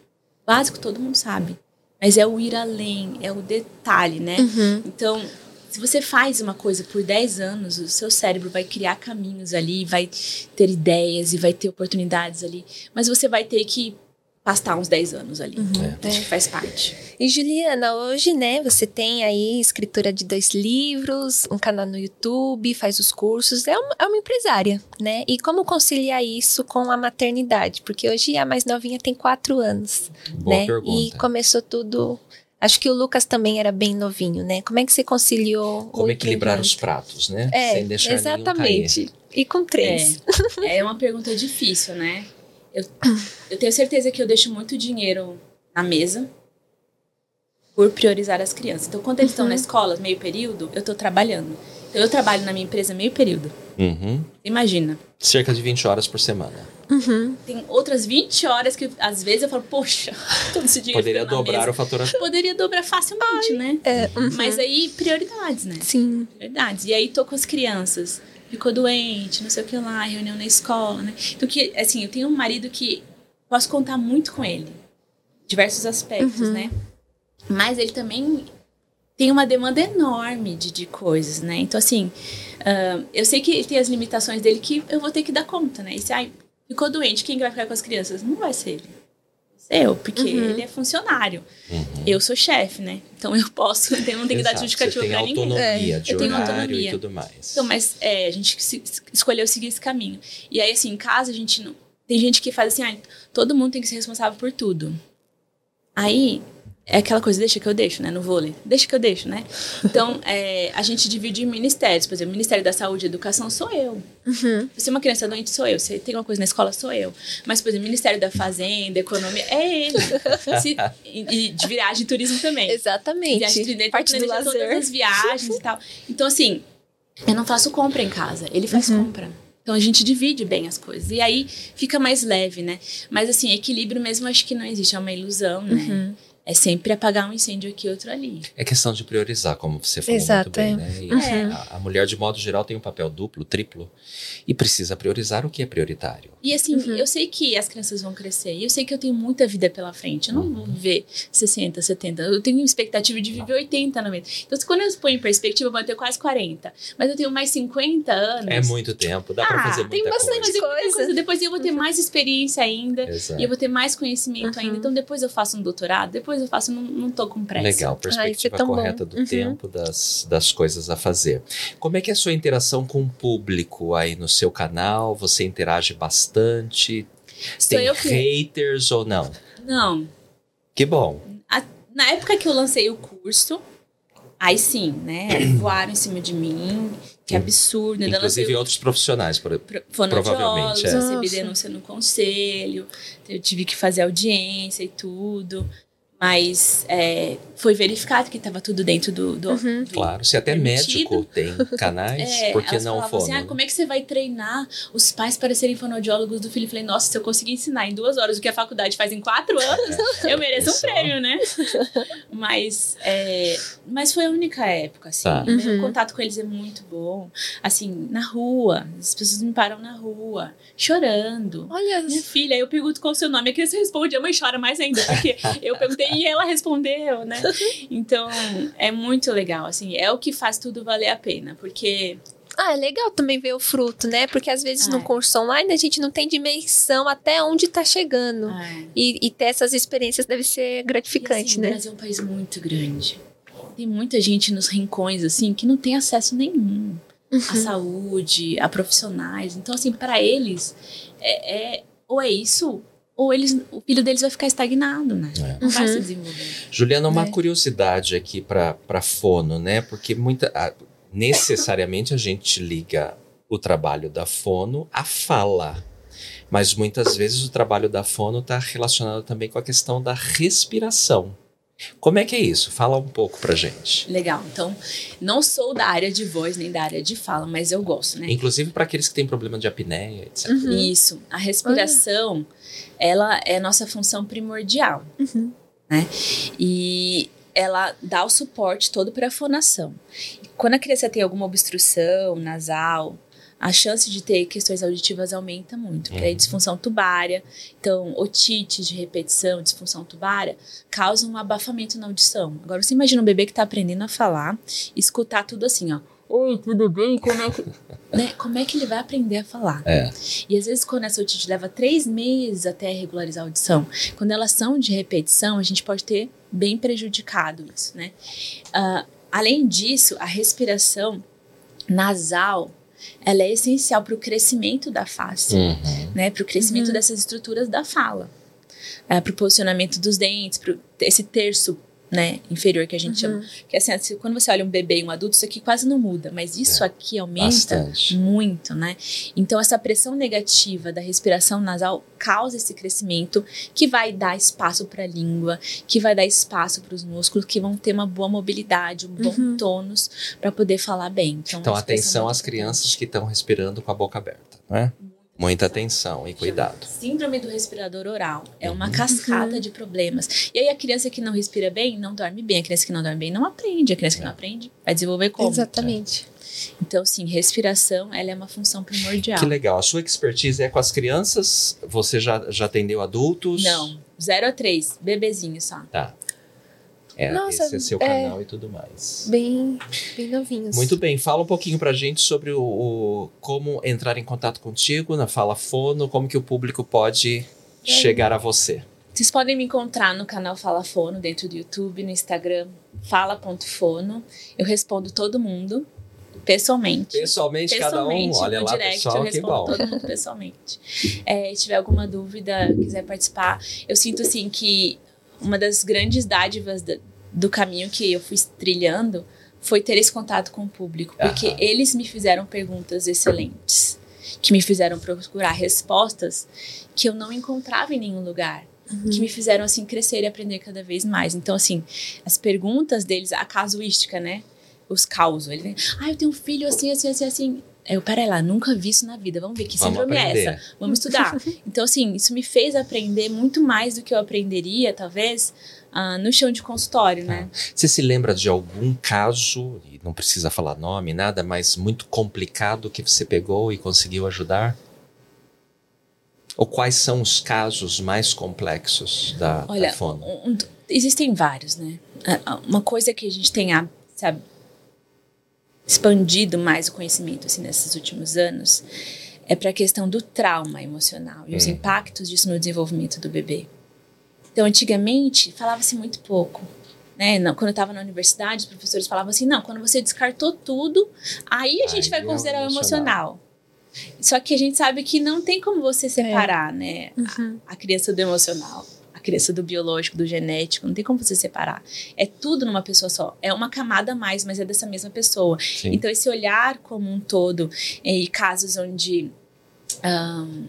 Speaker 1: Básico todo mundo sabe. Mas é o ir além, é o detalhe, né?
Speaker 4: Uhum.
Speaker 1: Então, se você faz uma coisa por 10 anos, o seu cérebro vai criar caminhos ali, vai ter ideias e vai ter oportunidades ali. Mas você vai ter que pastar uns 10 anos ali.
Speaker 3: É.
Speaker 1: Acho que faz parte.
Speaker 4: E Juliana, hoje, né, você tem aí escritura de dois livros, um canal no YouTube, faz os cursos, é uma, é uma empresária, né? E como conciliar isso com a maternidade? Porque hoje a mais novinha tem quatro anos,
Speaker 3: Boa
Speaker 4: né?
Speaker 3: pergunta.
Speaker 4: E começou tudo. Acho que o Lucas também era bem novinho, né? Como é que você conciliou?
Speaker 3: Como
Speaker 4: o
Speaker 3: equilibrar os pratos, né?
Speaker 4: É,
Speaker 3: Sem deixar
Speaker 4: exatamente. E com três.
Speaker 1: É, é uma pergunta difícil, né? Eu, eu tenho certeza que eu deixo muito dinheiro na mesa por priorizar as crianças. Então, quando eles estão na escola, meio período, eu estou trabalhando. Então, eu trabalho na minha empresa meio período.
Speaker 3: Uhum.
Speaker 1: Imagina.
Speaker 3: Cerca de 20 horas por semana.
Speaker 4: Uhum.
Speaker 1: Tem outras 20 horas que, às vezes, eu falo, poxa, todo esse dinheiro
Speaker 3: Poderia dobrar
Speaker 1: mesa.
Speaker 3: o faturamento.
Speaker 1: Poderia dobrar facilmente, né?
Speaker 4: É, uhum.
Speaker 1: Mas aí, prioridades, né?
Speaker 4: Sim.
Speaker 1: Prioridades. E aí, tô com as crianças. Ficou doente, não sei o que lá, reunião na escola, né? Então, que, assim, eu tenho um marido que posso contar muito com ele. Diversos aspectos, né? Mas ele também tem uma demanda enorme de, de coisas, né? Então, assim, ah, eu sei que ele tem as limitações dele que eu vou ter que dar conta, né? E se ai, ficou doente, quem que vai ficar com as crianças? Não vai ser ele. Eu, porque
Speaker 4: Uhum.
Speaker 1: ele é funcionário.
Speaker 3: Uhum.
Speaker 1: Eu sou chefe, né? Então eu posso, eu não tenho que dar justificativa pra ninguém.
Speaker 3: autonomia
Speaker 4: É,
Speaker 1: eu tenho autonomia.
Speaker 3: e tudo mais.
Speaker 1: Então, mas é, a gente se- escolheu seguir esse caminho. E aí, assim, em casa, a gente não. Tem gente que faz assim, ah, todo mundo tem que ser responsável por tudo. Aí, é aquela coisa, deixa que eu deixo, né? No vôlei. Deixa que eu deixo, né? Então, é, a gente divide em ministérios. Por exemplo, o Ministério da Saúde e Educação sou eu.
Speaker 4: Uhum.
Speaker 1: Se uma criança doente, sou eu. Se tem uma coisa na escola, sou eu. Mas, por exemplo, Ministério da Fazenda, Economia, é ele. Se- e, e de viagem e turismo também.
Speaker 4: Exatamente.
Speaker 1: Viagem tridente,
Speaker 4: Parte do lazer.
Speaker 1: Todas as viagens e tal. Então, assim, eu não faço compra em casa, ele faz compra. Então a gente divide bem as coisas. E aí fica mais leve, né? Mas assim, equilíbrio mesmo acho que não existe, é uma ilusão, né?
Speaker 4: Uhum.
Speaker 1: É sempre apagar um incêndio aqui outro ali.
Speaker 3: É questão de priorizar, como você falou
Speaker 4: Exato,
Speaker 3: muito bem,
Speaker 4: é.
Speaker 3: né? E
Speaker 1: Uhum.
Speaker 3: a, a mulher, de modo geral, tem um papel duplo, triplo, e precisa priorizar o que é prioritário.
Speaker 1: E assim,
Speaker 4: Uhum.
Speaker 1: eu sei que as crianças vão crescer. E eu sei que eu tenho muita vida pela frente. Eu não vou viver 60, 70. Eu tenho expectativa de viver 80, 90. Então, se quando eu ponho em perspectiva, eu vou ter quase 40. Mas eu tenho mais 50 anos.
Speaker 3: É muito tempo, dá pra
Speaker 1: Ah,
Speaker 3: fazer muita
Speaker 4: tem bastante
Speaker 3: coisa.
Speaker 4: Coisa.
Speaker 1: coisa. Depois eu vou ter mais experiência ainda.
Speaker 3: Exato.
Speaker 1: E eu vou ter mais conhecimento
Speaker 4: Uhum.
Speaker 1: ainda. Então depois eu faço um doutorado, depois eu faço, não, não tô com pressa.
Speaker 3: Legal, perspectiva
Speaker 4: bom.
Speaker 3: correta do
Speaker 4: Uhum.
Speaker 3: tempo, das, das coisas a fazer. Como é que é a sua interação com o público aí no seu canal? Você interage bastante?
Speaker 1: Sou
Speaker 3: Tem
Speaker 1: eu que.
Speaker 3: haters ou não?
Speaker 1: Não.
Speaker 3: Que bom.
Speaker 1: A- na época que eu lancei o curso, aí sim, né? Voaram em cima de mim. Que absurdo. Ainda lancei
Speaker 3: Inclusive
Speaker 1: o
Speaker 3: outros profissionais. Por...
Speaker 1: pro-
Speaker 3: provavelmente, é.
Speaker 1: recebi denúncia no conselho, eu tive que fazer audiência e tudo. Mas é, foi verificado que estava tudo dentro do. do,
Speaker 4: Uhum.
Speaker 1: do-
Speaker 3: Claro, se até
Speaker 1: Permitido.
Speaker 3: médico tem canais,
Speaker 1: É,
Speaker 3: por que
Speaker 1: elas
Speaker 3: não
Speaker 1: falavam
Speaker 3: fono?
Speaker 1: assim, ah, como é que você vai treinar os pais para serem fonoaudiólogos do filho? Eu falei, nossa, se eu conseguir ensinar em duas horas o que a faculdade faz em quatro anos, eu mereço um
Speaker 3: É
Speaker 1: prêmio, né? mas, é, mas foi a única época, assim.
Speaker 3: Tá.
Speaker 1: O meu
Speaker 4: Uhum.
Speaker 1: contato com eles é muito bom. Assim, na rua, as pessoas me param na rua, chorando.
Speaker 4: Olha,
Speaker 1: Minha filha, eu pergunto qual é o seu nome, a criança responde, a mãe chora mais ainda, porque eu perguntei e ela respondeu, né? Então, é muito legal, assim, é o que faz tudo valer a pena, porque
Speaker 4: ah, é legal também ver o fruto, né? Porque às vezes no
Speaker 1: é.
Speaker 4: curso online a gente não tem dimensão até onde tá chegando.
Speaker 1: ai,
Speaker 4: E, e ter essas experiências deve ser
Speaker 1: E,
Speaker 4: gratificante,
Speaker 1: assim, O
Speaker 4: né?
Speaker 1: Brasil é um país muito grande. Tem muita gente nos rincões, assim, que não tem acesso nenhum
Speaker 4: Uhum.
Speaker 1: à saúde, a profissionais. Então, assim, para eles, é, é- ou é isso, ou eles, o filho deles vai ficar estagnado, né?
Speaker 3: É.
Speaker 1: Não vai
Speaker 4: Uhum.
Speaker 1: se desenvolver.
Speaker 3: Juliana, uma
Speaker 4: É.
Speaker 3: curiosidade aqui para fono, né? Porque muita, necessariamente a gente liga o trabalho da fono à fala. Mas muitas vezes o trabalho da fono está relacionado também com a questão da respiração. Como é que é isso? Fala um pouco pra gente.
Speaker 1: Legal. Então, não sou da área de voz nem da área de fala, mas eu gosto, né?
Speaker 3: Inclusive para aqueles que têm problema de apneia, etc.
Speaker 4: Uhum.
Speaker 1: Isso. A respiração, ela é a nossa função primordial.
Speaker 4: Uhum.
Speaker 1: né? E ela dá o suporte todo para a fonação. Quando a criança tem alguma obstrução nasal, a chance de ter questões auditivas aumenta muito, porque aí
Speaker 3: Uhum.
Speaker 1: disfunção tubária, então otite de repetição, disfunção tubária, causam um abafamento na audição. Agora você imagina um bebê que está aprendendo a falar, escutar tudo assim, ó. Oi, tudo bem? Como é que, né? Como é que ele vai aprender a falar?
Speaker 3: É.
Speaker 1: E às vezes, quando essa otite leva três meses até regularizar a audição, quando elas são de repetição, a gente pode ter bem prejudicado isso, né? Ah, além disso, a respiração nasal ela é essencial para o crescimento da face,
Speaker 3: Uhum.
Speaker 1: né? Para o crescimento
Speaker 4: Uhum.
Speaker 1: dessas estruturas da fala, para o posicionamento dos dentes, para esse terço né, inferior que a gente chama. Que assim, se- quando você olha um bebê e um adulto, isso aqui quase não muda, mas isso
Speaker 3: É.
Speaker 1: aqui aumenta
Speaker 3: Bastante.
Speaker 1: muito, né? Então essa pressão negativa da respiração nasal causa esse crescimento que vai dar espaço para a língua, que vai dar espaço para os músculos, que vão ter uma boa mobilidade, um bom
Speaker 4: Uhum.
Speaker 1: tônus para poder falar bem. Então,
Speaker 3: Então,
Speaker 1: a respiração
Speaker 3: atenção
Speaker 1: é
Speaker 3: às crianças que estão respirando com a boca aberta, não é? Muita atenção e cuidado.
Speaker 1: Síndrome do respirador oral é uma
Speaker 3: Uhum.
Speaker 1: cascata de problemas. E aí a criança que não respira bem não dorme bem, a criança que não dorme bem não aprende, a criança que não aprende vai desenvolver como?
Speaker 4: Exatamente.
Speaker 1: Então, sim, respiração ela é uma função primordial.
Speaker 3: Que legal. A sua expertise é com as crianças? Você já, já atendeu adultos?
Speaker 1: Não, 0 a 3, bebezinho só.
Speaker 3: Tá. É,
Speaker 4: Nossa,
Speaker 3: esse é seu
Speaker 4: é.
Speaker 3: canal e tudo mais.
Speaker 4: Bem, bem novinhos.
Speaker 3: Muito bem, fala um pouquinho pra gente sobre o, o- como entrar em contato contigo na Fala Fono, como que o público pode chegar a você.
Speaker 1: Vocês podem me encontrar no canal Fala Fono, dentro do YouTube, no Instagram, fala.fono. Eu respondo todo mundo, pessoalmente.
Speaker 3: Pessoalmente, cada um,
Speaker 1: Pessoalmente,
Speaker 3: olha
Speaker 1: no
Speaker 3: lá,
Speaker 1: direct,
Speaker 3: pessoal,
Speaker 1: eu
Speaker 3: que
Speaker 1: respondo
Speaker 3: bom.
Speaker 1: todo mundo pessoalmente. É, se tiver alguma dúvida, quiser participar, eu sinto assim que uma das grandes dádivas da- do caminho que eu fui trilhando foi ter esse contato com o público, porque
Speaker 3: Aham.
Speaker 1: eles me fizeram perguntas excelentes, que me fizeram procurar respostas que eu não encontrava em nenhum lugar. Que me fizeram assim crescer e aprender cada vez mais. Então, assim, as perguntas deles, a casuística, né? Os causos. Ele vem, ah, eu tenho um filho assim, assim, assim, assim. Eu, peraí lá, nunca vi isso na vida. Vamos ver que
Speaker 3: Vamos
Speaker 1: síndrome é
Speaker 3: aprender.
Speaker 1: essa. Vamos estudar. Então, assim, isso me fez aprender muito mais do que eu aprenderia, talvez, ah, no chão de consultório, né?
Speaker 3: Você se lembra de algum caso, e não precisa falar nome, nada, mas muito complicado que você pegou e conseguiu ajudar? Ou quais são os casos mais complexos da,
Speaker 1: Olha,
Speaker 3: da fono?
Speaker 1: um- um- existem vários, né? Ah, ah, Uma coisa que a gente tem, sabe, expandido mais o conhecimento assim, nesses últimos anos é para a questão do trauma emocional e os
Speaker 3: Hum.
Speaker 1: impactos disso no desenvolvimento do bebê. Então, antigamente, falava-se muito pouco. Né? Não, quando eu estava na universidade, os professores falavam assim: não, quando você descartou tudo, aí a gente
Speaker 3: Aí
Speaker 1: vai
Speaker 3: é o
Speaker 1: considerar o
Speaker 3: emocional.
Speaker 1: emocional. Só que a gente sabe que não tem como você separar, né?
Speaker 4: Uhum.
Speaker 1: a criança do emocional, a criança do biológico, do genético, não tem como você separar. É tudo numa pessoa só. É uma camada a mais, mas é dessa mesma pessoa.
Speaker 3: Sim.
Speaker 1: Então, esse olhar como um todo, eh, e casos onde ahn,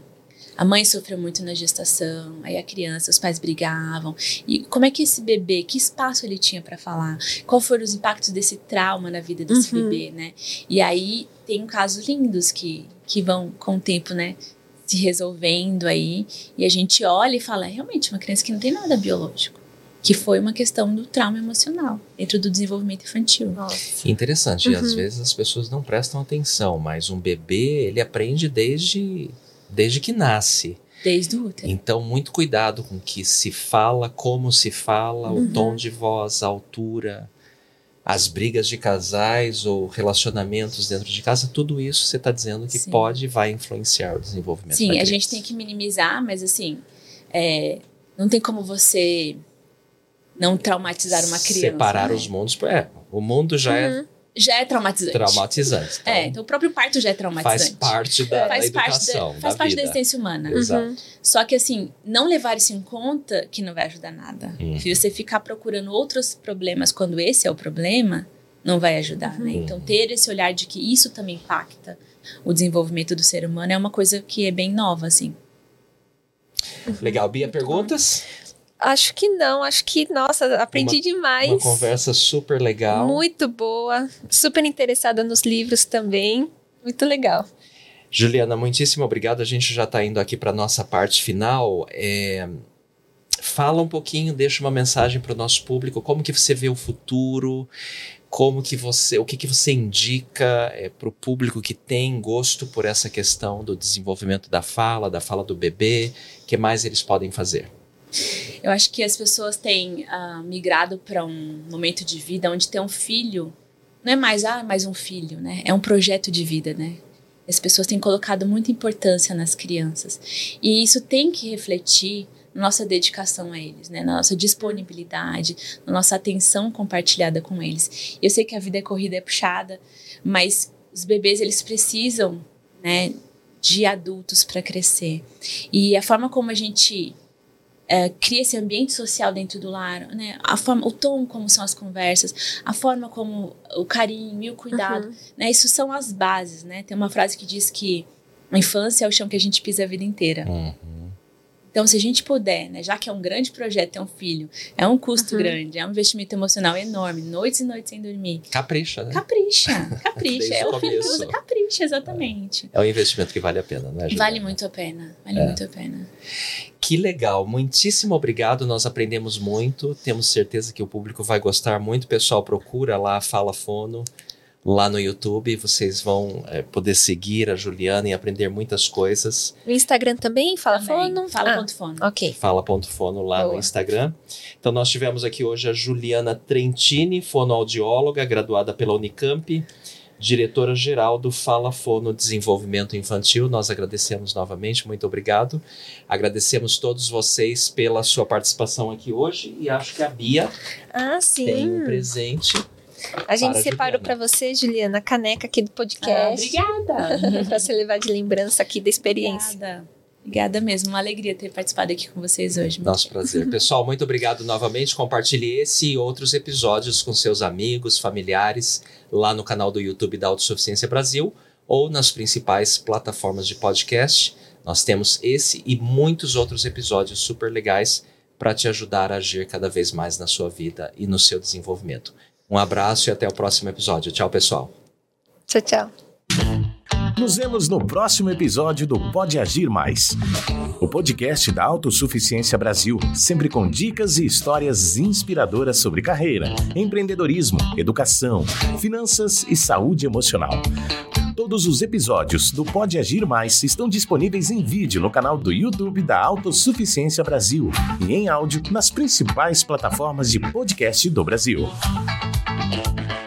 Speaker 1: a mãe sofreu muito na gestação, aí a criança, os pais brigavam. E como é que esse bebê, que espaço ele tinha para falar? Qual foram os impactos desse trauma na vida desse
Speaker 4: Uhum.
Speaker 1: bebê, né? E aí tem casos lindos que, que vão com o tempo, né? Se resolvendo aí. E a gente olha e fala, é realmente uma criança que não tem nada biológico. Que foi uma questão do trauma emocional dentro do desenvolvimento infantil.
Speaker 4: Nossa.
Speaker 3: Interessante, e às
Speaker 4: Uhum.
Speaker 3: vezes as pessoas não prestam atenção, mas um bebê, ele aprende desde, desde que nasce.
Speaker 1: Desde o útero.
Speaker 3: Então, muito cuidado com o que se fala, como se fala, o
Speaker 4: Uhum.
Speaker 3: tom de voz, a altura, as brigas de casais ou relacionamentos dentro de casa, tudo isso você está dizendo que
Speaker 1: Sim.
Speaker 3: pode e vai influenciar o desenvolvimento
Speaker 1: Sim, a gente tem que minimizar, mas assim, é, não tem como você não traumatizar uma criança.
Speaker 3: Separar
Speaker 1: né?
Speaker 3: os mundos. É, o mundo já é
Speaker 4: Uhum.
Speaker 1: Já é traumatizante.
Speaker 3: traumatizante. Então,
Speaker 1: É, então o próprio parto já é traumatizante.
Speaker 3: faz parte da,
Speaker 1: Faz
Speaker 3: da
Speaker 1: parte
Speaker 3: educação,
Speaker 1: da, faz
Speaker 3: da
Speaker 1: parte
Speaker 3: vida.
Speaker 1: da existência humana.
Speaker 3: Exato.
Speaker 4: Uhum.
Speaker 1: Só que assim, não levar isso em conta que não vai ajudar nada.
Speaker 3: Uhum.
Speaker 1: Se você ficar procurando outros problemas quando esse é o problema, não vai ajudar, né?
Speaker 3: Uhum.
Speaker 1: Então ter esse olhar de que isso também impacta o desenvolvimento do ser humano é uma coisa que é bem nova, assim.
Speaker 3: Legal, Bia, perguntas?
Speaker 4: Acho que não, acho que, nossa, aprendi demais.
Speaker 3: Uma conversa super legal.
Speaker 4: Muito boa, super interessada nos livros também. Muito legal.
Speaker 3: Juliana, muitíssimo obrigado. A gente já está indo aqui para nossa parte final. É, Fala um pouquinho, deixa uma mensagem para o nosso público. Como que você vê o futuro? Como que você, o que que você indica para o público que tem gosto por essa questão do desenvolvimento da fala, da fala do bebê? O que mais eles podem fazer?
Speaker 1: Eu acho que as pessoas têm ah, migrado para um momento de vida onde ter um filho não é mais, ah, mais um filho, né? É um projeto de vida, né? As pessoas têm colocado muita importância nas crianças. E isso tem que refletir nossa dedicação a eles, né? Na nossa disponibilidade, na nossa atenção compartilhada com eles. Eu sei que a vida é corrida, é puxada, mas os bebês, eles precisam, né? De adultos para crescer. E a forma como a gente é, cria esse ambiente social dentro do lar, né? A forma, o tom como são as conversas, a forma como o carinho e o cuidado,
Speaker 4: Uhum.
Speaker 1: né? Isso são as bases, né? Tem uma frase que diz que a infância é o chão que a gente pisa a vida inteira.
Speaker 3: Uhum.
Speaker 1: Então, se a gente puder, né? Já que é um grande projeto ter um filho, é um custo
Speaker 4: Uhum.
Speaker 1: grande, é um investimento emocional enorme, noites e noites sem dormir.
Speaker 3: Capricha, né?
Speaker 1: Capricha, capricha. É
Speaker 3: o
Speaker 1: filho que usa, capricha, exatamente.
Speaker 3: É um investimento que vale a pena, né, Juliana?
Speaker 1: Vale muito a pena, vale
Speaker 3: É.
Speaker 1: muito a pena.
Speaker 3: Que legal, muitíssimo obrigado. Nós aprendemos muito, temos certeza que o público vai gostar muito. Pessoal, procura lá Fala Fono, lá no YouTube. Vocês vão eh, poder seguir a Juliana e aprender muitas coisas.
Speaker 4: No Instagram também? Fala
Speaker 1: Também,
Speaker 4: fono?
Speaker 1: Fala
Speaker 4: Ah,
Speaker 1: ponto fono.
Speaker 4: ok.
Speaker 3: Fala.fono lá no
Speaker 4: Boa.
Speaker 3: Instagram. Então, nós tivemos aqui hoje a Juliana Trentini, fonoaudióloga, graduada pela Unicamp, diretora-geral do Fala Fono Desenvolvimento Infantil. Nós agradecemos novamente, muito obrigado. Agradecemos todos vocês pela sua participação aqui hoje e acho que a Bia
Speaker 4: Ah, sim.
Speaker 3: tem um presente.
Speaker 4: A gente
Speaker 3: para
Speaker 4: separou para você, Juliana, a caneca aqui do
Speaker 1: Ah,
Speaker 4: podcast.
Speaker 1: obrigada.
Speaker 4: para você levar de lembrança aqui da experiência.
Speaker 1: Obrigada. Obrigada mesmo. Uma alegria ter participado aqui com vocês hoje.
Speaker 3: Nosso prazer. Pessoal, muito obrigado novamente. Compartilhe esse e outros episódios com seus amigos, familiares, lá no canal do YouTube da Autossuficiência Brasil ou nas principais plataformas de podcast. Nós temos esse e muitos outros episódios super legais para te ajudar a agir cada vez mais na sua vida e no seu desenvolvimento. Um abraço e até o próximo episódio. Tchau, pessoal.
Speaker 4: Tchau, tchau.
Speaker 2: Nos vemos no próximo episódio do Pode Agir Mais. O podcast da Autossuficiência Brasil, sempre com dicas e histórias inspiradoras sobre carreira, empreendedorismo, educação, finanças e saúde emocional. Todos os episódios do Pode Agir Mais estão disponíveis em vídeo no canal do YouTube da Autossuficiência Brasil e em áudio nas principais plataformas de podcast do Brasil. Thank you.